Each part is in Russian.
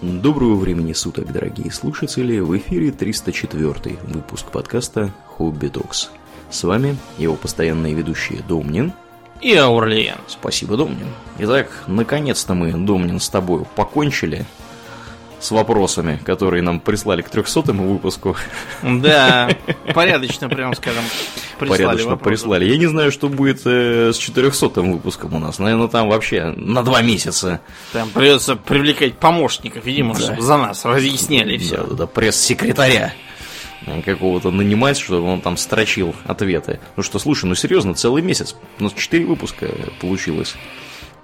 Доброго времени суток, дорогие слушатели! В эфире 304 выпуск подкаста «Хобби Докс». С вами его постоянные ведущие Домнин и Аурлиен. Спасибо, Домнин. Итак, наконец-то мы, Домнин, с тобой покончили с вопросами, которые нам прислали к 300 выпуску. Да, порядочно, прям скажем, прислали Порядочно вопросы. прислали. Я не знаю, что будет э, с 400 выпуском у нас. Наверное, там вообще на два месяца. Там придется привлекать помощников, видимо, да. чтобы за нас разъясняли все. Да, да, да пресс-секретаря какого-то нанимать, чтобы он там строчил ответы. Ну что, слушай, ну серьезно, целый месяц. У нас 4 выпуска получилось.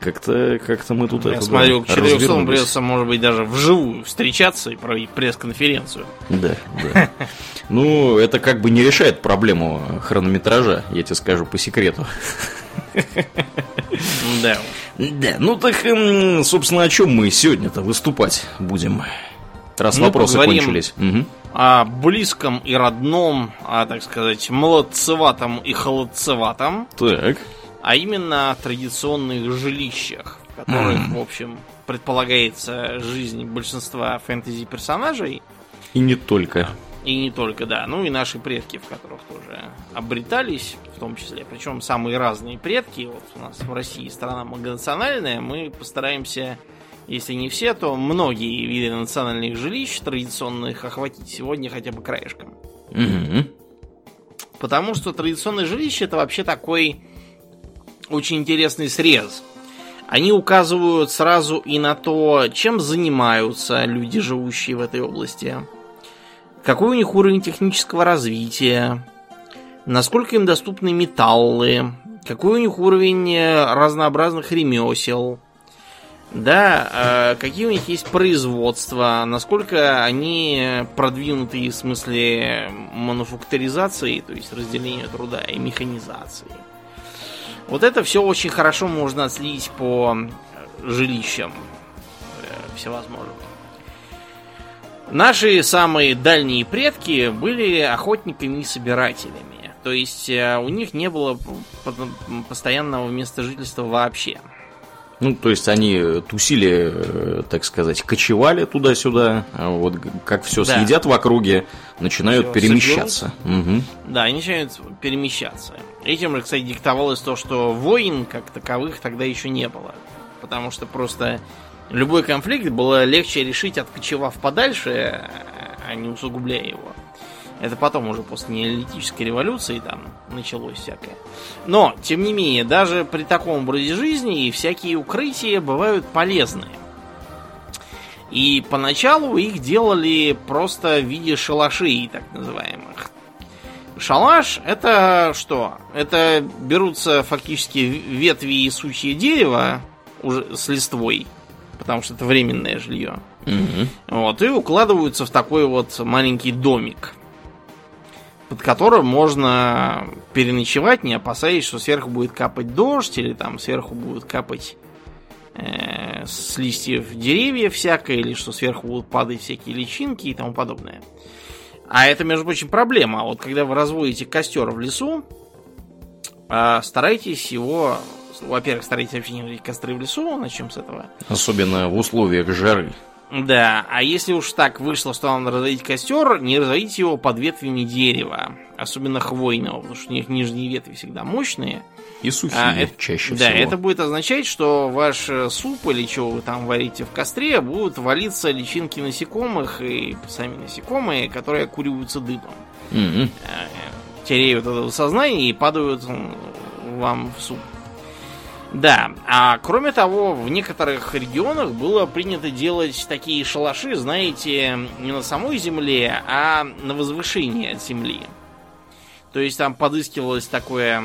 Как-то как мы тут Я это, смотрю, да, к 400 придется, может быть, даже вживую встречаться и проводить пресс-конференцию. Да, да. Ну, это как бы не решает проблему хронометража, я тебе скажу по секрету. Да. Да, ну так, собственно, о чем мы сегодня-то выступать будем? Раз мы вопросы кончились. Угу. О близком и родном, а так сказать, молодцеватом и холодцеватом. Так а именно о традиционных жилищах, в которых, mm. в общем, предполагается жизнь большинства фэнтези-персонажей. И не только. И не только, да. Ну и наши предки, в которых тоже обретались, в том числе. Причем самые разные предки. Вот у нас в России страна многонациональная. Мы постараемся, если не все, то многие виды национальных жилищ традиционных охватить сегодня хотя бы краешком. Угу. Потому что традиционное жилище это вообще такой очень интересный срез. Они указывают сразу и на то, чем занимаются люди, живущие в этой области, какой у них уровень технического развития, насколько им доступны металлы, какой у них уровень э, разнообразных ремесел, да, э, какие у них есть производства, насколько они продвинуты в смысле мануфакторизации, то есть разделения труда и механизации. Вот это все очень хорошо можно отследить по жилищам э, всевозможным. Наши самые дальние предки были охотниками и собирателями. То есть э, у них не было постоянного места жительства вообще. Ну, то есть они тусили, э, так сказать, кочевали туда-сюда, а вот как все да. съедят в округе, начинают все перемещаться. Угу. Да, они начинают перемещаться. Этим же, кстати, диктовалось то, что войн как таковых тогда еще не было. Потому что просто любой конфликт было легче решить, откочевав подальше, а не усугубляя его. Это потом уже после неолитической революции там началось всякое. Но, тем не менее, даже при таком образе жизни всякие укрытия бывают полезные. И поначалу их делали просто в виде шалашей, так называемых. Шалаш это что? Это берутся фактически ветви и сучья дерева уже с листвой, потому что это временное жилье. Угу. Вот, и укладываются в такой вот маленький домик под которым можно переночевать, не опасаясь, что сверху будет капать дождь, или там сверху будет капать э, с листьев деревьев всякое, или что сверху будут падать всякие личинки и тому подобное. А это, между прочим, проблема. Вот когда вы разводите костер в лесу, э, старайтесь его... Во-первых, старайтесь вообще не разводить костры в лесу, начнем с этого. Особенно в условиях жары. Да, а если уж так вышло, что вам разводить костер, не разводите его под ветвями дерева, особенно хвойного, потому что у них нижние ветви всегда мощные. И сухие а, чаще да, всего. Да, это будет означать, что ваш э, суп или что вы там варите в костре, будут валиться личинки насекомых и сами насекомые, которые окуриваются дыбом. Mm-hmm. Теряют это сознание и падают вам в суп. Да, а кроме того, в некоторых регионах было принято делать такие шалаши, знаете, не на самой земле, а на возвышении от земли. То есть там подыскивалось такое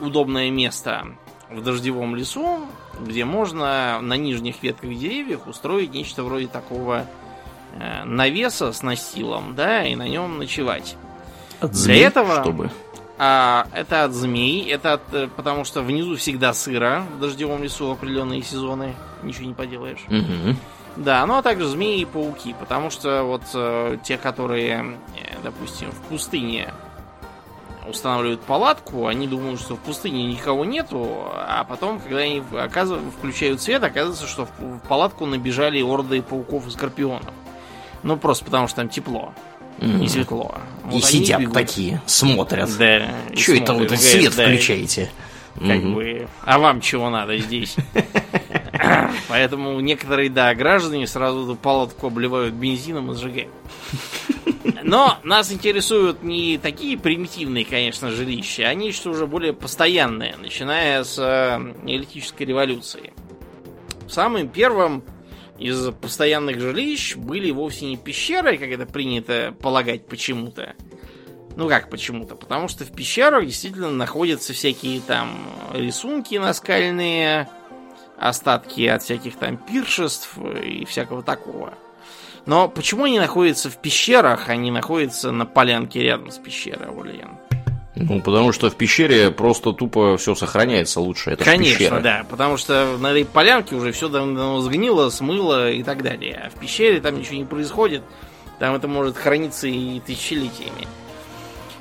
удобное место в дождевом лесу, где можно на нижних ветках деревьев устроить нечто вроде такого э, навеса с настилом, да, и на нем ночевать. От Для этого, чтобы а, это от змей, это от, э, потому что внизу всегда сыро в дождевом лесу в определенные сезоны. Ничего не поделаешь. Угу. Да, ну а также змеи и пауки, потому что вот э, те, которые, э, допустим, в пустыне устанавливают палатку, они думают, что в пустыне никого нету, а потом, когда они оказывают, включают свет, оказывается, что в палатку набежали орды пауков и скорпионов. Ну, просто потому что там тепло. Mm. И светло. И вот сидят такие, смотрят. Да. Что это вы свет да, включаете? Как mm-hmm. бы. А вам чего надо здесь? Поэтому некоторые, да, граждане сразу эту палатку обливают бензином и сжигают. Но нас интересуют не такие примитивные, конечно, жилища, а нечто уже более постоянное, начиная с э, электрической революции. Самым первым из постоянных жилищ были вовсе не пещеры, как это принято полагать почему-то. Ну как почему-то? Потому что в пещерах действительно находятся всякие там рисунки наскальные, остатки от всяких там пиршеств и всякого такого. Но почему они находятся в пещерах, а не находятся на полянке рядом с пещерой, Аурлиен? Ну, потому что в пещере просто тупо все сохраняется лучше. Это Конечно, пещера. да. Потому что на этой полянке уже все давно сгнило, смыло и так далее. А в пещере там ничего не происходит. Там это может храниться и тысячелетиями.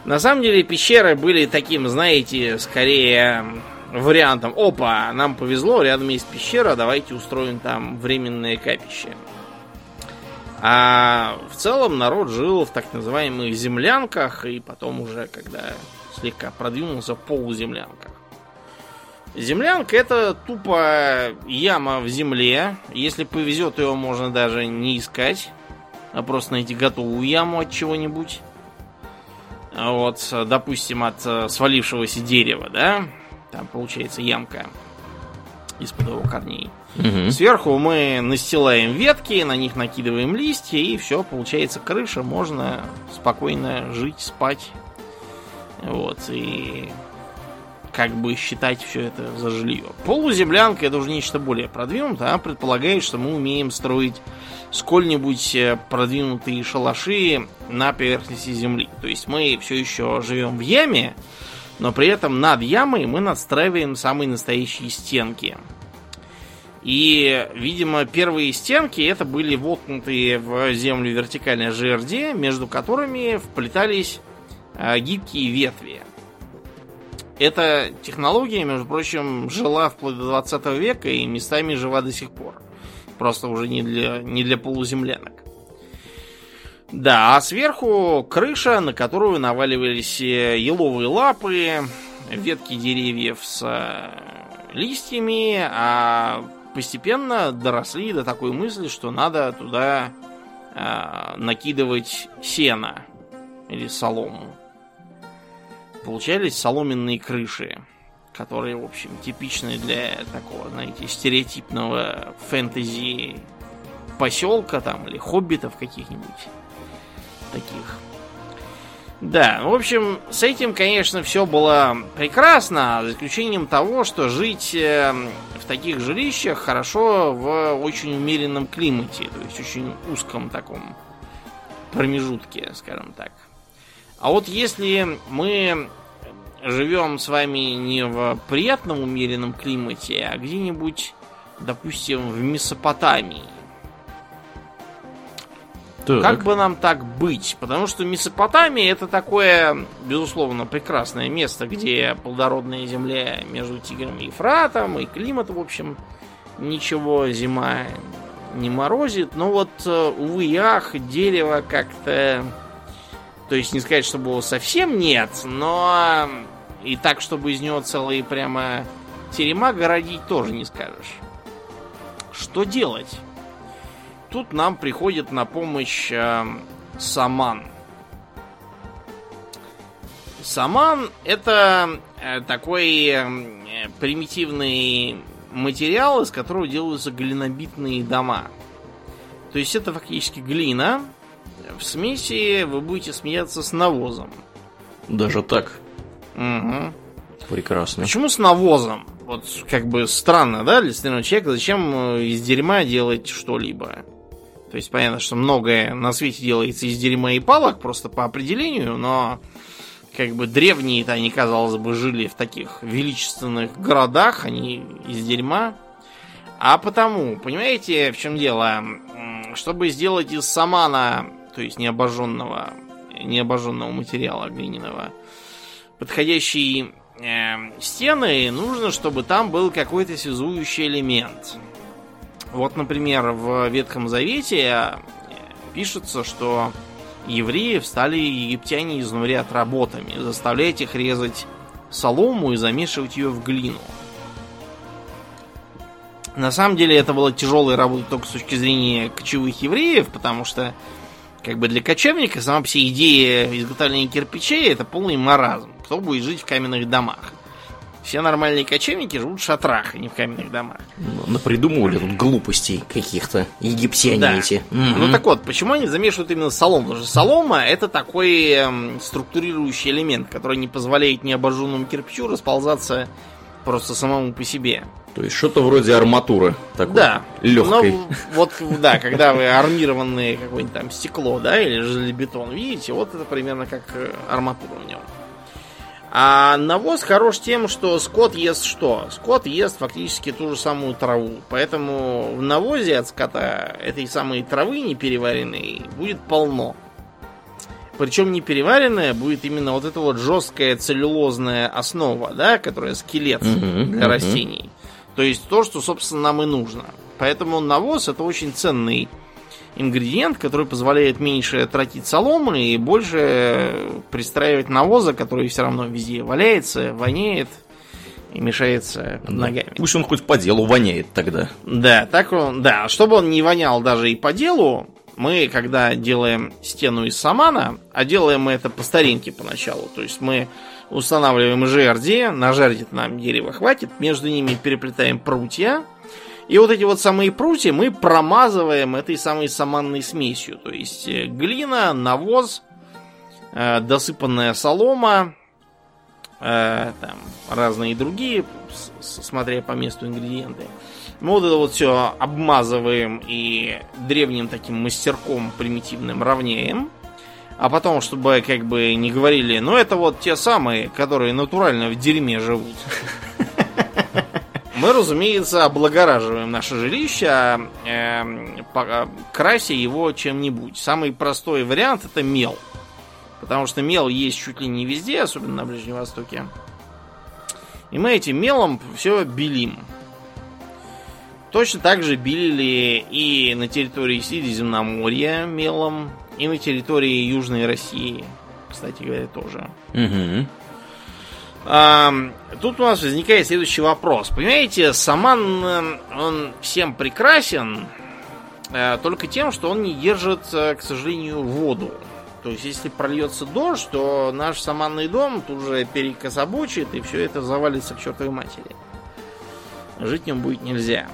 На самом деле пещеры были таким, знаете, скорее вариантом. Опа, нам повезло, рядом есть пещера, давайте устроим там временное капище. А в целом народ жил в так называемых землянках, и потом уже, когда слегка продвинулся, в полуземлянках. Землянка это тупо яма в земле. Если повезет, ее можно даже не искать, а просто найти готовую яму от чего-нибудь. Вот, допустим, от э, свалившегося дерева, да? Там получается ямка из-под его корней. Угу. Сверху мы настилаем ветки, на них накидываем листья, и все, получается крыша, можно спокойно жить, спать. Вот, и как бы считать все это за жилье. Полуземлянка это уже нечто более продвинутое, а предполагает, что мы умеем строить сколь-нибудь э, продвинутые шалаши на поверхности земли. То есть мы все еще живем в яме, но при этом над ямой мы надстраиваем самые настоящие стенки. И, видимо, первые стенки это были воткнутые в землю вертикальные жерди, между которыми вплетались э, гибкие ветви. Эта технология, между прочим, жила вплоть до 20 века и местами жива до сих пор. Просто уже не для, не для полуземлянок. Да, а сверху крыша, на которую наваливались э, еловые лапы, ветки деревьев с э, листьями, а постепенно доросли до такой мысли, что надо туда э, накидывать сено или солому. Получались соломенные крыши, которые, в общем, типичны для такого, знаете, стереотипного фэнтези поселка там или хоббитов каких-нибудь таких. Да, в общем, с этим, конечно, все было прекрасно, за исключением того, что жить э, в таких жилищах хорошо в очень умеренном климате, то есть очень узком таком промежутке, скажем так. А вот если мы живем с вами не в приятном умеренном климате, а где-нибудь, допустим, в Месопотамии, так. Как бы нам так быть? Потому что Месопотамия это такое, безусловно, прекрасное место, где плодородная земля между Тигром и Ефратом, и климат, в общем, ничего, зима не морозит. Но вот, э, увы и дерево как-то... То есть не сказать, чтобы его совсем нет, но и так, чтобы из него целые прямо терема городить, тоже не скажешь. Что делать? Тут нам приходит на помощь э, саман. Саман это э, такой э, примитивный материал, из которого делаются глинобитные дома. То есть это фактически глина. В смеси вы будете смеяться с навозом. Даже так? Угу. Прекрасно. Почему с навозом? Вот как бы странно, да, для остального человека, зачем э, из дерьма делать что-либо? То есть понятно, что многое на свете делается из дерьма и палок, просто по определению, но как бы древние-то они, казалось бы, жили в таких величественных городах, они из дерьма. А потому, понимаете, в чем дело? Чтобы сделать из самана, то есть необожженного, необожженного материала глиняного, подходящие э, стены, нужно, чтобы там был какой-то связующий элемент. Вот, например, в Ветхом Завете пишется, что евреев стали египтяне изнурять работами, заставлять их резать солому и замешивать ее в глину. На самом деле это была тяжелая работа только с точки зрения кочевых евреев, потому что как бы для кочевника сама вся идея изготовления кирпичей это полный маразм. Кто будет жить в каменных домах? Все нормальные кочевники живут в шатрах, а не в каменных домах. Ну, напридумывали тут глупостей каких-то египтяне Да. эти. Ну так вот, почему они замешивают именно солому? Потому что солома это такой эм, структурирующий элемент, который не позволяет необожженному кирпичу расползаться просто самому по себе. То есть что-то вроде арматуры такой. Да. Легкой. Ну, вот, да, когда вы армированное какое-нибудь там стекло, да, или железобетон видите, вот это примерно как э, арматура в нем. А навоз хорош тем, что скот ест что? Скот ест фактически ту же самую траву. Поэтому в навозе от скота этой самой травы непереваренной будет полно. Причем непереваренная будет именно вот эта вот жесткая целлюлозная основа, да, которая скелет Мгм, для мгм. растений. То есть то, что, собственно, нам и нужно. Поэтому навоз это очень ценный ингредиент, который позволяет меньше тратить соломы и больше пристраивать навоза, который все равно везде валяется, воняет и мешается под ногами. Пусть он хоть по делу воняет тогда. Да, так он, да, чтобы он не вонял даже и по делу, мы, когда делаем стену из самана, а делаем мы это по старинке поначалу, то есть мы устанавливаем жерди, на жерди нам дерева хватит, между ними переплетаем прутья, и вот эти вот самые прутья мы промазываем этой самой саманной смесью, то есть э, глина, навоз, э, досыпанная солома, э, там разные другие, смотря по месту ингредиенты. Мы вот это вот все обмазываем и древним таким мастерком примитивным равняем. А потом, чтобы как бы не говорили, ну это вот те самые, которые натурально в дерьме живут. Мы, разумеется, облагораживаем наше жилище, а, эм, по- крася его чем-нибудь. Самый простой вариант это мел. Потому что мел есть чуть ли не везде, особенно на Ближнем Востоке. И мы этим мелом все белим. Точно так же белили и на территории Средиземноморья мелом, и на территории Южной России, кстати говоря, тоже. Угу. Тут у нас возникает следующий вопрос. Понимаете, саман, э, он всем прекрасен, э, только тем, что он не держит, э, к сожалению, воду. То есть, если прольется дождь, то наш саманный дом тут же перекособочит, и все это завалится к чертовой матери. Жить нем будет нельзя.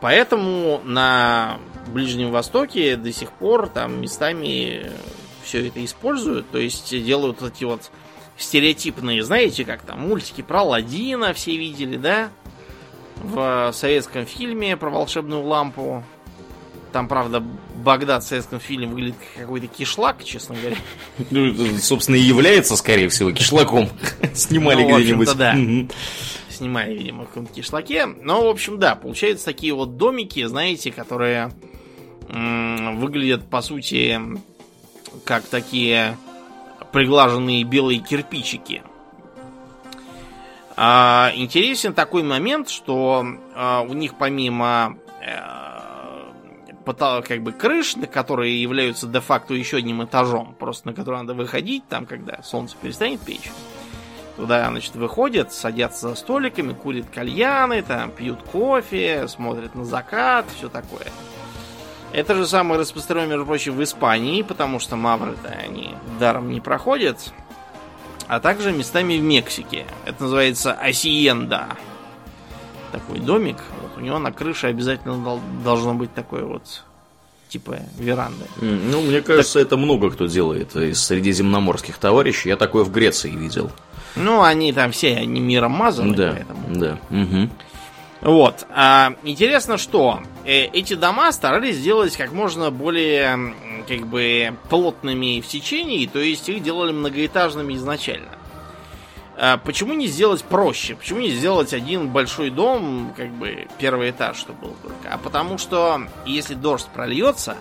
Поэтому на Ближнем Востоке до сих пор там местами все это используют. То есть делают эти вот стереотипные, знаете, как там мультики про Ладина все видели, да? В советском фильме про волшебную лампу. Там, правда, Багдад в советском фильме выглядит как какой-то кишлак, честно говоря. Ну, собственно, и является, скорее всего, кишлаком. Снимали Ну, где-нибудь. да. Мгм. Снимали, видимо, в каком-то кишлаке. Но, в общем, да, получаются такие вот домики, знаете, которые м, выглядят, по сути, как такие приглаженные белые кирпичики. А, интересен такой момент, что а, у них помимо э, как бы крыш, которые являются де-факто еще одним этажом, просто на который надо выходить, там, когда солнце перестанет печь. Туда, значит, выходят, садятся за столиками, курят кальяны, там, пьют кофе, смотрят на закат, все такое. Это же самое распространено, между прочим, в Испании, потому что мавры-то они даром не проходят. А также местами в Мексике. Это называется асиенда. Такой домик. Вот у него на крыше обязательно дол- должно быть такое вот типа веранды. Ну, мне кажется, это много кто делает из средиземноморских товарищей. Я такое в Греции видел. Ну, они там все, они миром мазаны, Да, поэтому. да. Мгм. Вот. А, интересно, что эти дома старались сделать как можно более как бы плотными в течении, то есть их делали многоэтажными изначально. А почему не сделать проще? Почему не сделать один большой дом, как бы первый этаж, чтобы был только? А потому что если дождь прольется,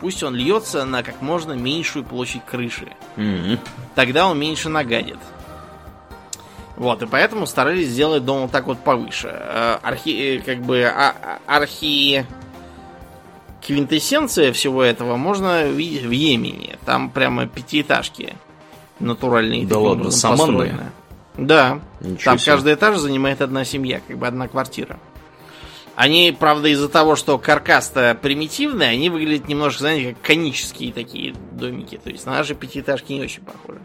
пусть он льется на как можно меньшую площадь крыши. Мгм. Тогда он меньше нагадит. Вот, и поэтому старались сделать дом вот так вот повыше. Э, Архи, э, как бы, а- а- архи... Квинтэссенция всего этого можно видеть в Йемене. Там прямо пятиэтажки натуральные. Да ладно, саманные? построены. Да. Ничего Там себе. каждый этаж занимает одна семья, как бы одна квартира. Они, правда, из-за того, что каркас-то примитивный, они выглядят немножко, знаете, как конические такие домики. То есть на наши пятиэтажки не очень похожи.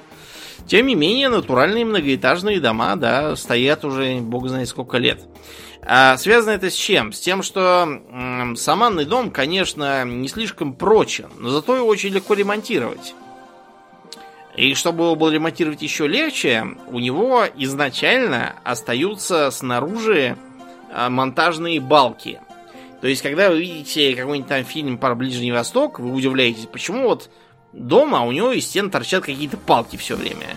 Тем не менее, натуральные многоэтажные дома, да, стоят уже бог знает сколько лет. А связано это с чем? С тем, что м, саманный дом, конечно, не слишком прочен, но зато его очень легко ремонтировать. И чтобы его было ремонтировать еще легче, у него изначально остаются снаружи а, монтажные балки. То есть, когда вы видите какой-нибудь там фильм про Ближний Восток, вы удивляетесь, почему вот дома у него из стен торчат какие-то палки все время.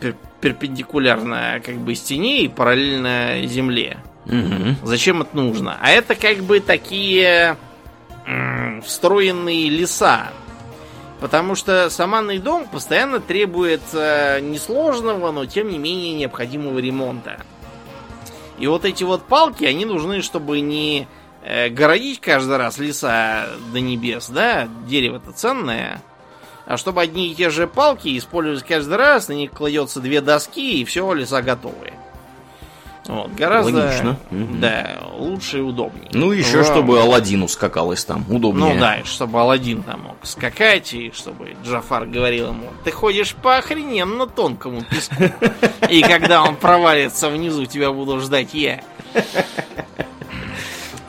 Пер- перпендикулярно как бы стене и параллельно земле. Мгм. Зачем это нужно? А это как бы такие м, встроенные леса. Потому что саманный дом постоянно требует э, несложного, но тем не менее необходимого ремонта. И вот эти вот палки, они нужны, чтобы не э, городить каждый раз леса до небес, да, дерево-то ценное, а чтобы одни и те же палки использовать каждый раз, на них кладется две доски, и все, леса готовы. Вот, гораздо Логично. Да, лучше и удобнее. Ну, еще Во- чтобы Алладину скакалось там. Удобнее. Ну да, и чтобы Алладин там мог скакать, и чтобы Джафар говорил ему, ты ходишь по охрененно тонкому песку. И когда он провалится внизу, тебя буду ждать я.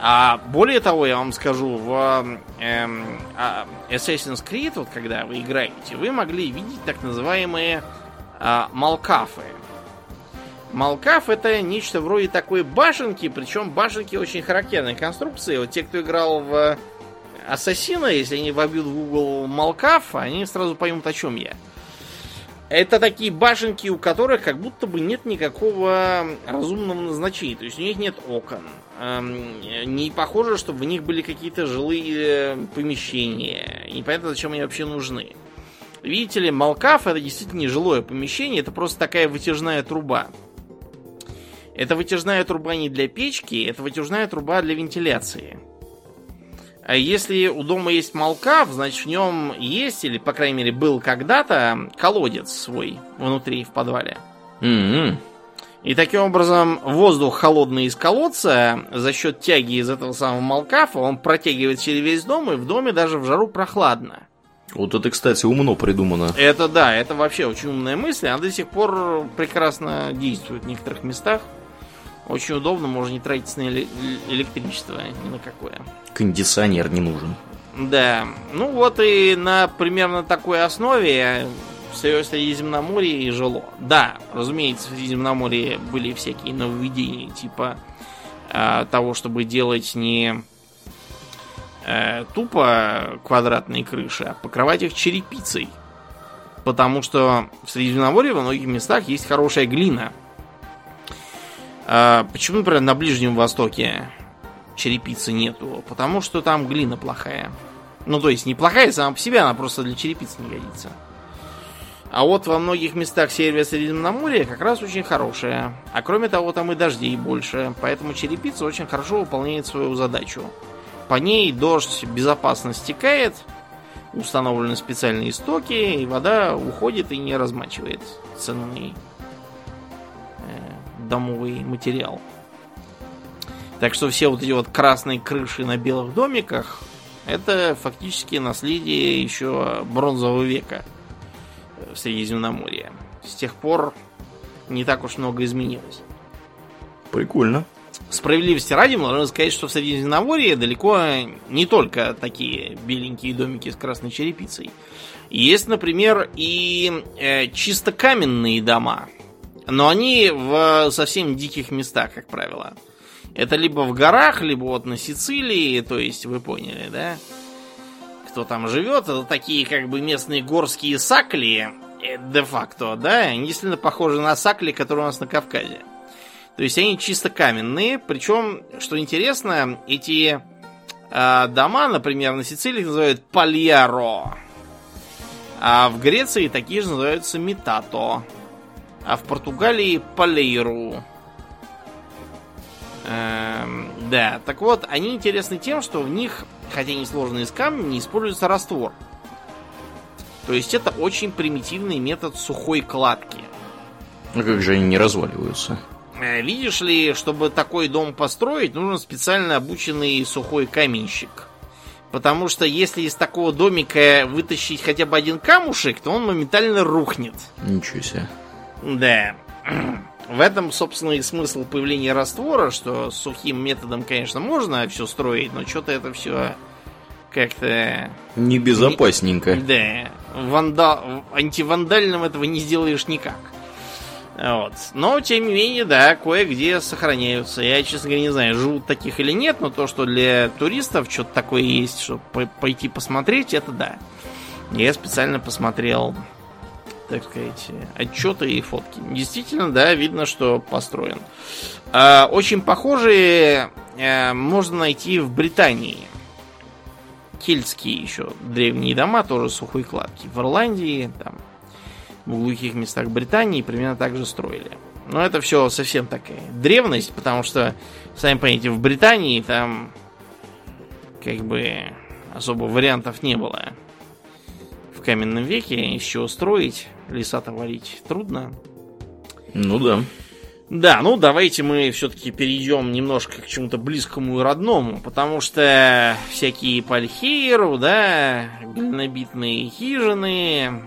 А более того, я вам скажу, в эм, а, Assassin's Creed, вот когда вы играете, вы могли видеть так называемые а, малкафы. Малкаф это нечто вроде такой башенки, причем башенки очень характерной конструкции. Вот те, кто играл в Ассасина, если они вобьют в Google Малкаф, они сразу поймут, о чем я. Это такие башенки, у которых как будто бы нет никакого разумного назначения. То есть у них нет окон. Не похоже, чтобы в них были какие-то жилые помещения. И непонятно, зачем они вообще нужны. Видите ли, Малкаф это действительно не жилое помещение, это просто такая вытяжная труба. Это вытяжная труба не для печки, это вытяжная труба для вентиляции. А если у дома есть молкав, значит в нем есть, или по крайней мере был когда-то, колодец свой внутри в подвале. Мгм. И таким образом воздух холодный из колодца за счет тяги из этого самого молкафа он протягивает через весь дом, и в доме даже в жару прохладно. Вот это, кстати, умно придумано. Это да, это вообще очень умная мысль. Она до сих пор прекрасно действует в некоторых местах. Очень удобно, можно не тратить на эле- электричество ни на какое. Кондиционер не нужен. Да, ну вот и на примерно такой основе в Средиземноморье жило. Да, разумеется, в Средиземноморье были всякие нововведения, типа а, того, чтобы делать не э, тупо квадратные крыши, а покрывать их черепицей. Потому что в Средиземноморье во многих местах есть хорошая глина. А, почему, например, на Ближнем Востоке черепицы нету? Потому что там глина плохая. Ну, то есть, неплохая сама по себе, она просто для черепицы не годится. А вот во многих местах севера Средиземноморья как раз очень хорошая. А кроме того, там и дождей больше. Поэтому черепица очень хорошо выполняет свою задачу. По ней дождь безопасно стекает, установлены специальные стоки, и вода уходит и не размачивает ценный э, домовый материал. Так что все вот эти вот красные крыши на белых домиках это фактически наследие еще бронзового века в Средиземноморье. С тех пор не так уж много изменилось. Прикольно. Справедливости ради, можно сказать, что в Средиземноморье далеко не только такие беленькие домики с красной черепицей. Есть, например, и э, чисто каменные дома. Но они в совсем диких местах, как правило. Это либо в горах, либо вот на Сицилии, то есть вы поняли, да? Кто там живет, это такие как бы местные горские сакли, э, де-факто, да? Они действительно похожи на сакли, которые у нас на Кавказе. То есть они чисто каменные, причем, что интересно, эти А дома, например, на Сицилии называют пальяро. А в Греции такие же называются метато. А в Португалии палейру. Эм, да, так вот, они интересны тем, что в них, хотя они сложные из камня, не используется раствор. То есть это очень примитивный метод сухой кладки. А как же они не разваливаются? Э, Видишь ли, чтобы такой дом построить, нужен специально обученный сухой каменщик. Потому что если из такого домика вытащить хотя бы один камушек, то он моментально рухнет. Ничего себе. Да. В этом, собственно, и смысл появления раствора, что сухим методом, конечно, можно все строить, но что-то это все как-то... Небезопасненько. Да. Ванда... Антивандальным этого не сделаешь никак. Вот. Но, тем не менее, да, кое-где сохраняются. Я, честно говоря, не знаю, живут таких или нет, но то, что для туристов что-то такое есть, чтобы пойти посмотреть, это да. Я специально посмотрел, так сказать, отчеты и фотки. Действительно, да, видно, что построен. А, очень похожие а, можно найти в Британии. Кельтские еще древние дома, тоже сухой кладки. В Ирландии, там, в глухих местах Британии примерно так же строили. Но это все совсем такая древность, потому что, сами понимаете, в Британии там как бы особо вариантов не было. В каменном веке чего строить, леса-то валить трудно. Ну да. Да, ну давайте мы все-таки перейдем немножко к чему-то близкому и родному, потому что всякие пальхейру, да, глинобитные хижины,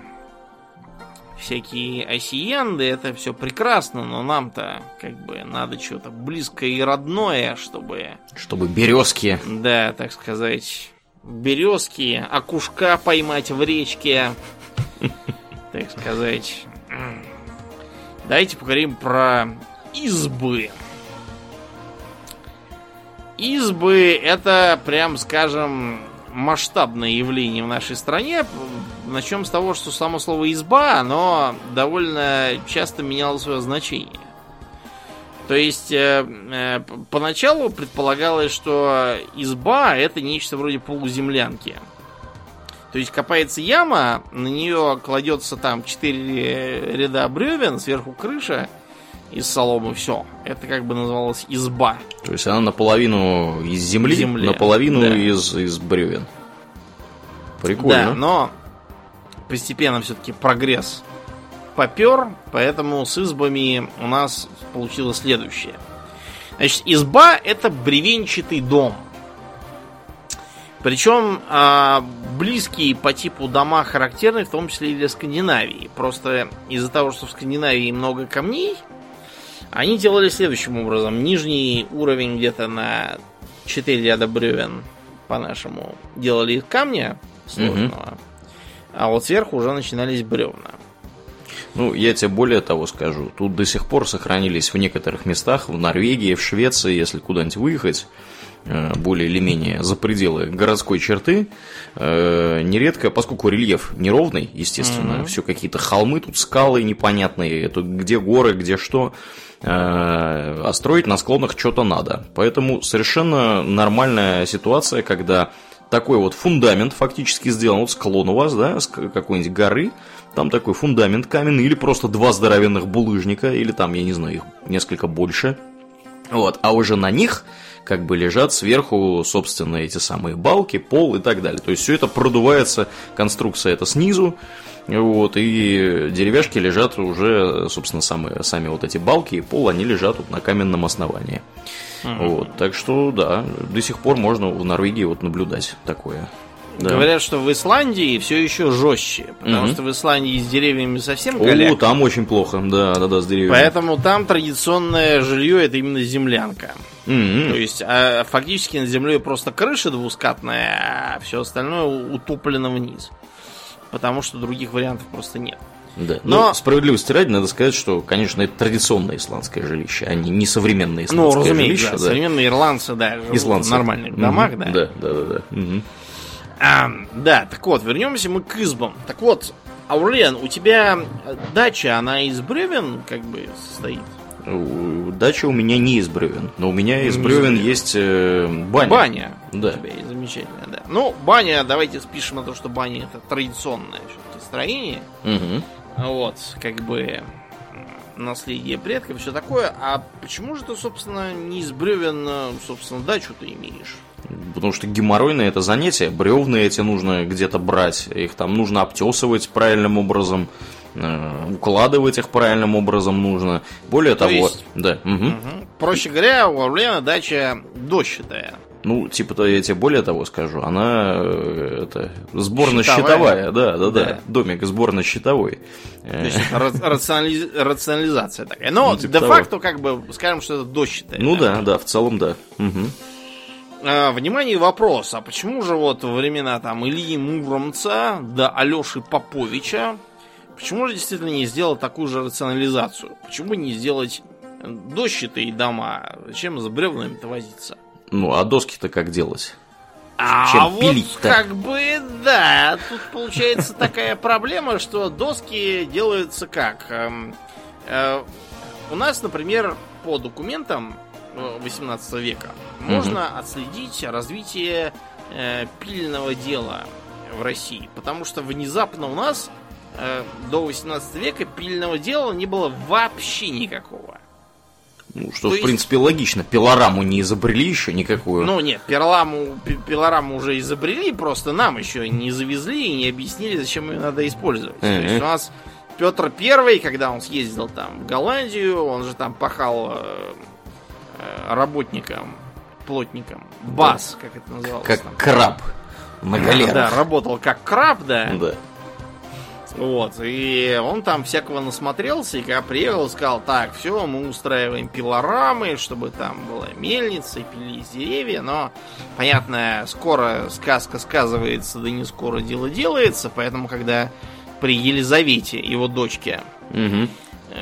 всякие осиенды, это все прекрасно, но нам-то как бы надо что-то близкое и родное, чтобы... Чтобы березки. Да, так сказать, березки, окушка поймать в речке, так сказать. Давайте поговорим про избы. Избы это, прям скажем, масштабное явление в нашей стране. Начнем с того, что само слово изба, оно довольно часто меняло свое значение. То есть э, э, поначалу предполагалось, что изба это нечто вроде полуземлянки. То есть копается яма, на нее кладется там четыре ряда бревен, сверху крыша из соломы, все. Это как бы называлось изба. То есть она наполовину из земли, Земля, наполовину да. из, из бревен. Прикольно. Да, но постепенно все-таки прогресс попер, поэтому с избами у нас получилось следующее. Значит, изба это бревенчатый дом. Причем а, близкие по типу дома характерны в том числе и для Скандинавии. Просто из-за того, что в Скандинавии много камней, они делали следующим образом. Нижний уровень где-то на 4 ряда бревен по-нашему делали из камня сложного. А вот сверху уже начинались бревна. Ну, я тебе более того скажу. Тут до сих пор сохранились в некоторых местах, в Норвегии, в Швеции, если куда-нибудь выехать, э, более или менее за пределы городской черты, э, нередко, поскольку рельеф неровный, естественно, Мгм. все какие-то холмы, тут скалы непонятные, тут где горы, где что, э, а строить на склонах что-то надо. Поэтому совершенно нормальная ситуация, когда такой вот фундамент фактически сделан, вот склон у вас, да, с какой-нибудь горы, там такой фундамент каменный, или просто два здоровенных булыжника, или там, я не знаю, их несколько больше. Вот, а уже на них как бы лежат сверху, собственно, эти самые балки, пол и так далее. То есть все это продувается, конструкция это снизу, вот, и деревяшки лежат уже, собственно, самые, сами вот эти балки и пол, они лежат вот на каменном основании. Вот, так что, да, до сих пор можно в Норвегии вот наблюдать такое. Да. Говорят, что в Исландии все еще жестче, потому Мгм. что в Исландии с деревьями совсем О, голяк. там очень плохо, да, да, да, с деревьями. Поэтому там традиционное жилье это именно землянка. М-м. То есть а, фактически над землей просто крыша двускатная, а все остальное утоплено вниз. Потому что других вариантов просто нет. Да. Но- Но справедливости ради надо сказать, что, конечно, это традиционное исландское жилище, а не, современное Ну, исландское разумеется, жилище. да, современные ирландцы, да, живут Исландцы. в нормальных домах, да. Да, да, да. да. Мгм. А, да, так вот, вернемся мы к избам. Так вот, Аурлиан, у тебя э, дача, она из бревен как бы состоит? Дача у меня не из бревен, но у меня из бревен есть э, баня. Баня. Да. У тебя есть замечательно, да. Ну, баня, давайте спишем на то, что баня это традиционное строение. Мгм. Вот, как бы наследие предков, все такое. А почему же ты, собственно, не из бревен, а, собственно, дачу ты имеешь? Потому что геморройное это занятие, бревна эти нужно где-то брать, их там нужно обтесывать правильным образом, э, укладывать их правильным образом нужно. Более То того, есть- да, мгм. Мгм. Проще говоря, у Орлена дача дощатая. ну типа то я тебе более того скажу, она э, это сборно-щитовая, да, да, да, Да. домик сборно-щитовой. То Э, есть ра- рационали- рационализация такая. Но Ну, типа де-факто, как бы, скажем, что это дощатая. Ну да, да, в целом да. Мгм. А, внимание, вопрос. А почему же вот во времена там Ильи Муромца да Алеши Поповича, почему же действительно не сделать такую же рационализацию? Почему не сделать э, дощатые дома? Зачем за бревнами-то возиться? Ну, а доски-то как делать? А Чем вот пилить-то? как бы да, тут получается такая проблема, что доски делаются как? Эм, э, у нас, например, по документам э, 18 века можно отследить развитие э, пильного дела в России, потому что внезапно у нас э, до 18 века пильного дела не было вообще никакого. Ну, что, То в есть- принципе, логично. Пилораму не изобрели еще никакую. Ну нет, пироламу, пи- пилораму уже изобрели, просто нам еще не завезли и не объяснили, зачем ее надо использовать. То есть у нас Петр Первый, когда он съездил там в Голландию, он же там пахал э, работником, плотником, бас, как это называлось. как там. краб на галерах. Да, работал как краб, да. Да. Вот, и он там всякого насмотрелся, и когда приехал, сказал, так, все, мы устраиваем пилорамы, чтобы там была мельница, и пились деревья, но, понятно, скоро сказка сказывается, да не скоро дело делается, поэтому, когда при Елизавете, его дочке, Мгм.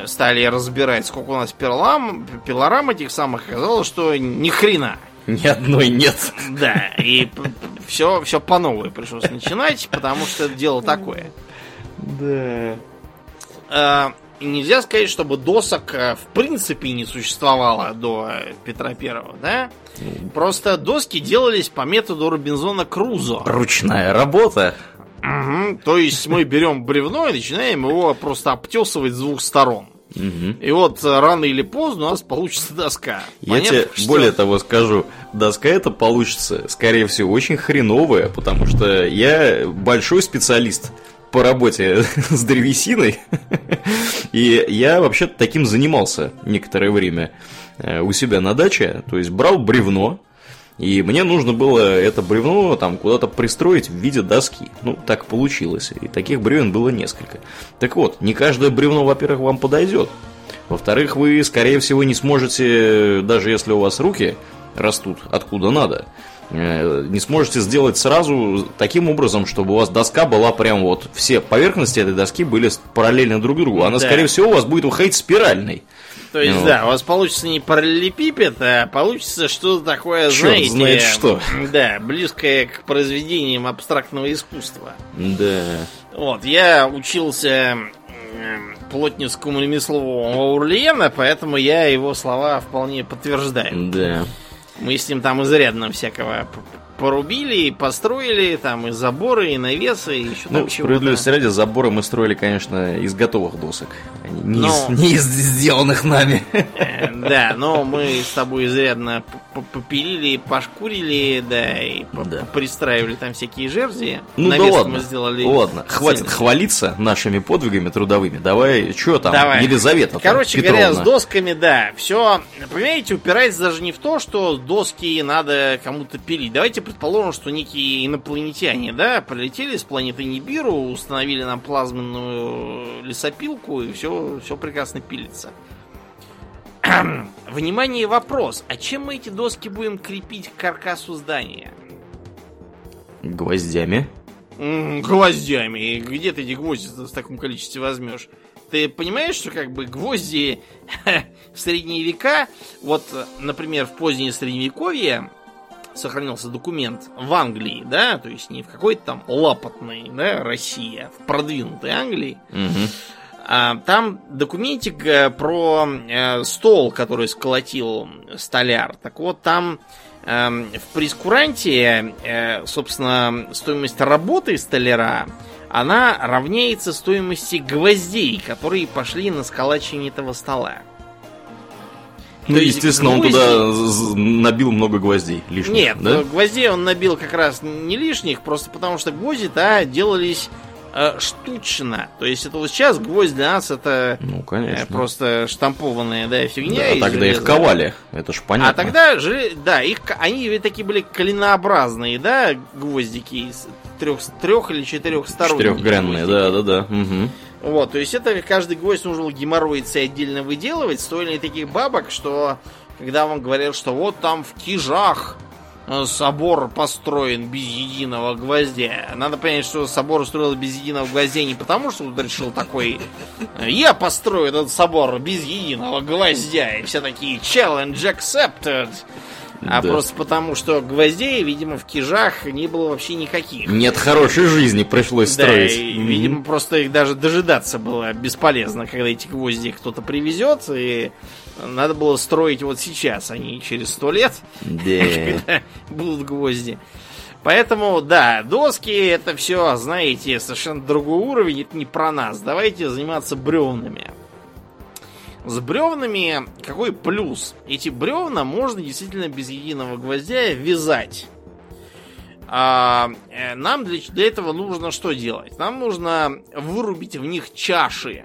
Э, стали разбирать, сколько у нас пилорам, пилорам этих самых, оказалось, что ни хрена. Ни одной нет. Да, и все, все по новой пришлось начинать, потому что это дело такое. Да. Э, нельзя сказать, чтобы досок э, в принципе не существовало до Петра Первого, да? Просто доски делались по методу Робинзона Крузо. Ручная работа. Мгм. То есть мы берем бревно и начинаем его просто обтесывать с двух сторон. Мгм. И вот э, рано или поздно у нас получится доска. Я Понятно, тебе что- более того скажу, доска это получится, скорее всего, очень хреновая, потому что я большой специалист по работе с древесиной, и я вообще-то таким занимался некоторое время э, у себя на даче, то есть брал бревно, и мне нужно было это бревно там куда-то пристроить в виде доски. Ну, так получилось. И таких бревен было несколько. Так вот, не каждое бревно, во-первых, вам подойдет. Во-вторых, вы, скорее всего, не сможете, даже если у вас руки растут откуда надо, э, не сможете сделать сразу таким образом, чтобы у вас доска была прям вот, все поверхности этой доски были параллельно друг другу. Она, Да. скорее всего, у вас будет выходить спиральной. То есть, Ну. да, у вас получится не параллелепипед, а получится что-то такое, Чёрт знаете... знает что. Да, близкое к произведениям абстрактного искусства. Да. Вот, я учился плотницкому ремеслу у Урлиена, поэтому я его слова вполне подтверждаю. Да. Мы с ним там изрядно всякого порубили, построили, там и заборы, и навесы, и еще Ну, там справедливости ради, заборы мы строили, конечно, из готовых досок. а Не, Но- из, не из сделанных нами. Э, Да, но мы с тобой изрядно попилили, пошкурили, да, и Да. пристраивали там всякие жерди. Ну да Навес ладно. мы сделали. ладно, хватит хвалиться нашими подвигами трудовыми. Давай, что там, Давай. Елизавета Короче Петровна? говоря, с досками, да, все, понимаете, упирается даже не в то, что доски надо кому-то пилить. Давайте предположим, что некие инопланетяне, да, полетели с планеты Нибиру, установили нам плазменную лесопилку, и все, все прекрасно пилится. Внимание, вопрос. А чем мы эти доски будем крепить к каркасу здания? Гвоздями. М, Гвоздями. И Где ты эти гвозди в таком количестве возьмешь? Ты понимаешь, что как бы гвозди в средние века, вот, например, в позднее средневековье сохранился документ в Англии, да, то есть не в какой-то там лапотной, да, России, а в продвинутой Англии, Мгм. А, там документик э, про э, стол, который сколотил столяр. Так вот, там Эм, в прескуранте, э, собственно, стоимость работы столяра, она равняется стоимости гвоздей, которые пошли на сколачивание этого стола. Ну, То естественно, он гвозди- туда з- набил много гвоздей лишних. Нет, да? гвоздей он набил как раз не лишних, просто потому что гвозди-то делались э, штучно. То есть это вот сейчас гвоздь для нас это Ну, э, конечно. просто штампованная, да, фигня. Да, из тогда их железа. ковали, это ж понятно. А тогда же, да, их, они ведь такие были клинообразные, да, гвоздики из трех, трех или четырех сторон. Четырехгранные, да, да, да. мгм. Вот, то есть это каждый гвоздь нужно было геморроиться и отдельно выделывать. Стоили таких бабок, что когда вам говорят, что вот там в Кижах собор построен без единого гвоздя. Надо понять, что собор строил без единого гвоздя не потому, что он решил такой э, я построю этот собор без единого гвоздя. И все такие challenge accepted. А Да. просто потому, что гвоздей, видимо, в Кижах не было вообще никаких. Нет хорошей жизни пришлось Да, строить. и, Мгм. видимо, просто их даже дожидаться было бесполезно, когда эти гвозди кто-то привезет, и надо было строить вот сейчас, а не через сто лет Да. будут гвозди. Поэтому, да, доски это все, знаете, совершенно другой уровень, это не про нас. Давайте заниматься бревнами. С бревнами какой плюс? Эти бревна можно действительно без единого гвоздя вязать. А, э, нам для, для этого нужно что делать? Нам нужно вырубить в них чаши.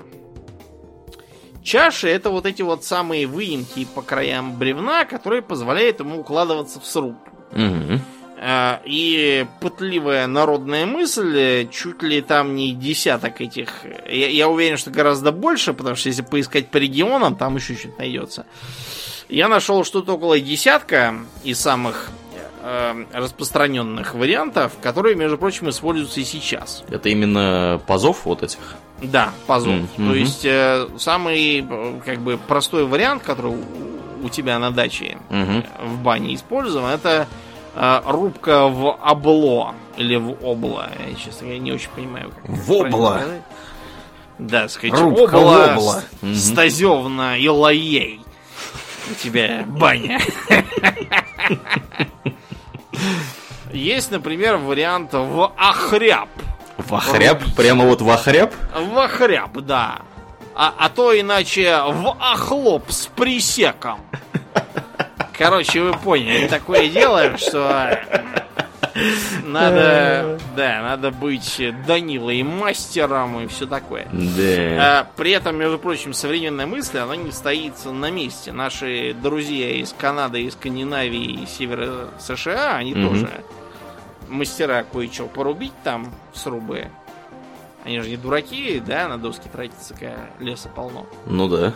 Чаши это вот эти вот самые выемки по краям бревна, которые позволяют ему укладываться в сруб. Мгм. Э, И пытливая народная мысль, э, чуть ли там не десяток этих. Я, я уверен, что гораздо больше, потому что если поискать по регионам, там еще что-то найдется. Я нашел что-то около десятка из самых э, распространенных вариантов, которые, между прочим, используются и сейчас. Это именно позов вот этих? Да, пазов. М, То есть э, самый э, как бы простой вариант, который у, тебя на даче Мгм. в бане использован, это рубка в обло или в обло. Я, честно говоря, не очень понимаю, как В обло. Да, сказать, Рубка в с- Мгм. стазевна и лаей. У тебя баня. Есть, например, вариант в охряб. Вахряб? Прямо вот вахряб? В охряб, да. А, а то иначе в охлоп с присеком. Короче, вы поняли, такое дело, что надо, да, надо быть Данилой мастером и все такое. Да. А, при этом, между прочим, современная мысль, она не стоит на месте. Наши друзья из Канады, из Скандинавии и севера США, они тоже мастера кое-что порубить там срубы. Они же не дураки, да, на доски тратиться, когда леса полно. Ну да.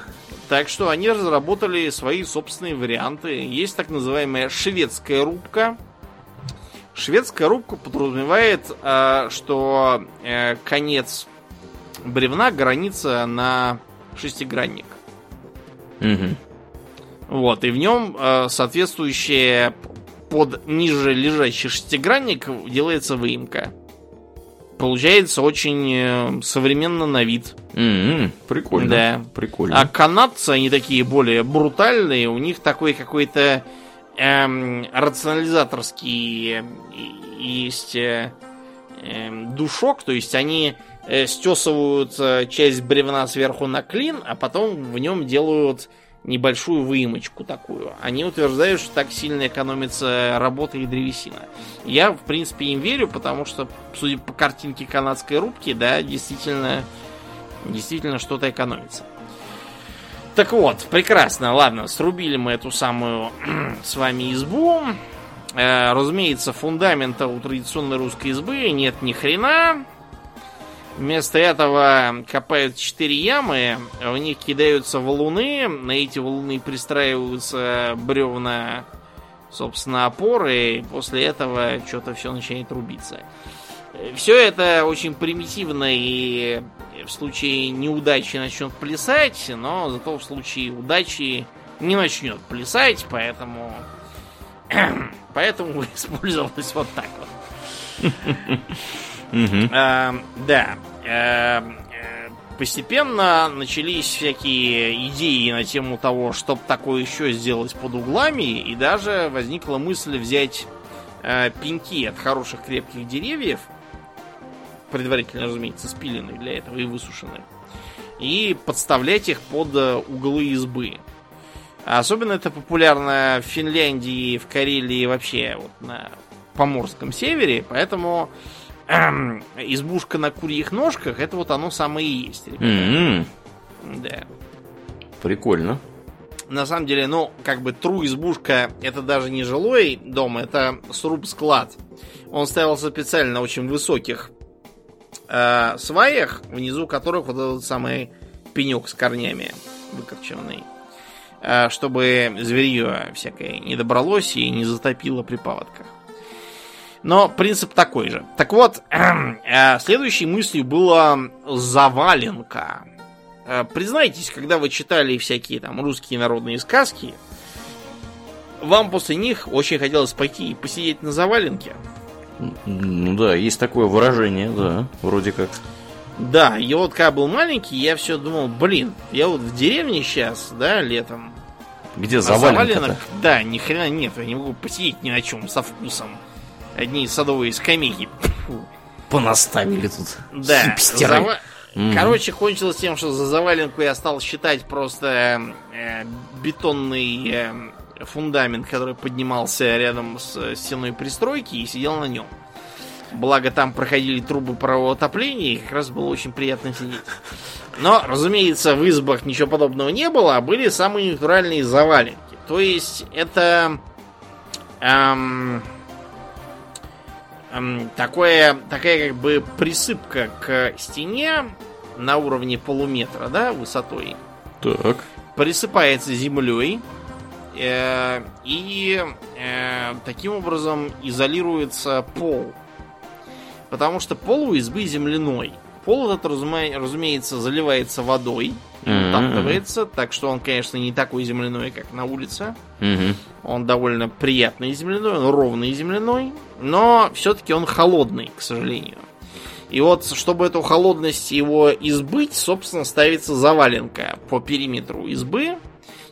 Так что они разработали свои собственные варианты. Есть так называемая шведская рубка. Шведская рубка подразумевает, э, что э, конец бревна гранится на шестигранник. Мгм. Вот, и в нем э, соответствующее под ниже лежащий шестигранник делается выемка. Получается очень э, современно на вид. М, Прикольно. Да. Прикольно. А канадцы, они такие более брутальные, у них такой какой-то эм, рационализаторский э, есть э, эм, душок, то есть они э, стесывают часть бревна сверху на клин, а потом в нем делают небольшую выемочку такую. Они утверждают, что так сильно экономится работа и древесина. Я, в принципе, им верю, потому что, судя по картинке канадской рубки, да, действительно, действительно что-то экономится. Так вот, прекрасно, ладно, срубили мы эту самую с вами избу. Э, разумеется, фундамента у традиционной русской избы нет ни хрена. Вместо этого копают четыре ямы, в них кидаются валуны, на эти валуны пристраиваются бревна, собственно, опоры, и после этого что-то все начинает рубиться. Все это очень примитивно и в случае неудачи начнет плясать, но зато в случае удачи не начнет плясать, поэтому поэтому использовалось вот так вот. Эм, да. Эм, э, постепенно начались всякие идеи на тему того, чтобы такое еще сделать под углами, и даже возникла мысль взять э, пеньки от хороших крепких деревьев, предварительно, разумеется, спиленные для этого и высушенные, и подставлять их под э, углы избы. Особенно это популярно в Финляндии, в Карелии и вообще вот на Поморском севере, поэтому эм, избушка на курьих ножках, это вот оно самое и есть, ребята. М-м, Да. Прикольно. На самом деле, ну, как бы тру-избушка это даже не жилой дом, это сруб-склад. Он ставился специально на очень высоких э, сваях, внизу которых вот этот самый пенек с корнями выкорченный. э, чтобы зверье всякое не добралось и не затопило при паводках. Но принцип такой же. Так вот, э, следующей мыслью была заваленка. Э, Признайтесь, когда вы читали всякие там русские народные сказки, вам после них очень хотелось пойти и посидеть на заваленке. Ну да, есть такое выражение, да, вроде как. Да, я вот когда был маленький, я все думал, блин, я вот в деревне сейчас, да, летом. Где а заваленка заваленок, да, ни хрена нет, я не могу посидеть ни на чем со вкусом. Одни садовые скамейки. Понаставили тут. Да, хипстеры. зава- Мгм. Короче, кончилось тем, что за заваленку я стал считать просто э, бетонный э, фундамент, который поднимался рядом с э, стеной пристройки и сидел на нем. Благо там проходили трубы парового отопления, и как раз было очень приятно сидеть. Но, разумеется, в избах ничего подобного не было, а были самые натуральные заваленки. То есть это эм, такое, такая как бы присыпка к стене на уровне полуметра, да, высотой, Так. присыпается землей э, и э, таким образом изолируется пол. Потому что пол у избы земляной. Пол этот, разуме- разумеется, заливается водой, и утаптывается, так что он, конечно, не такой земляной, как на улице. Мгм. Он довольно приятный земляной, он ровный земляной, но все-таки он холодный, к сожалению. И вот, чтобы эту холодность его избыть, собственно, ставится заваленка по периметру избы,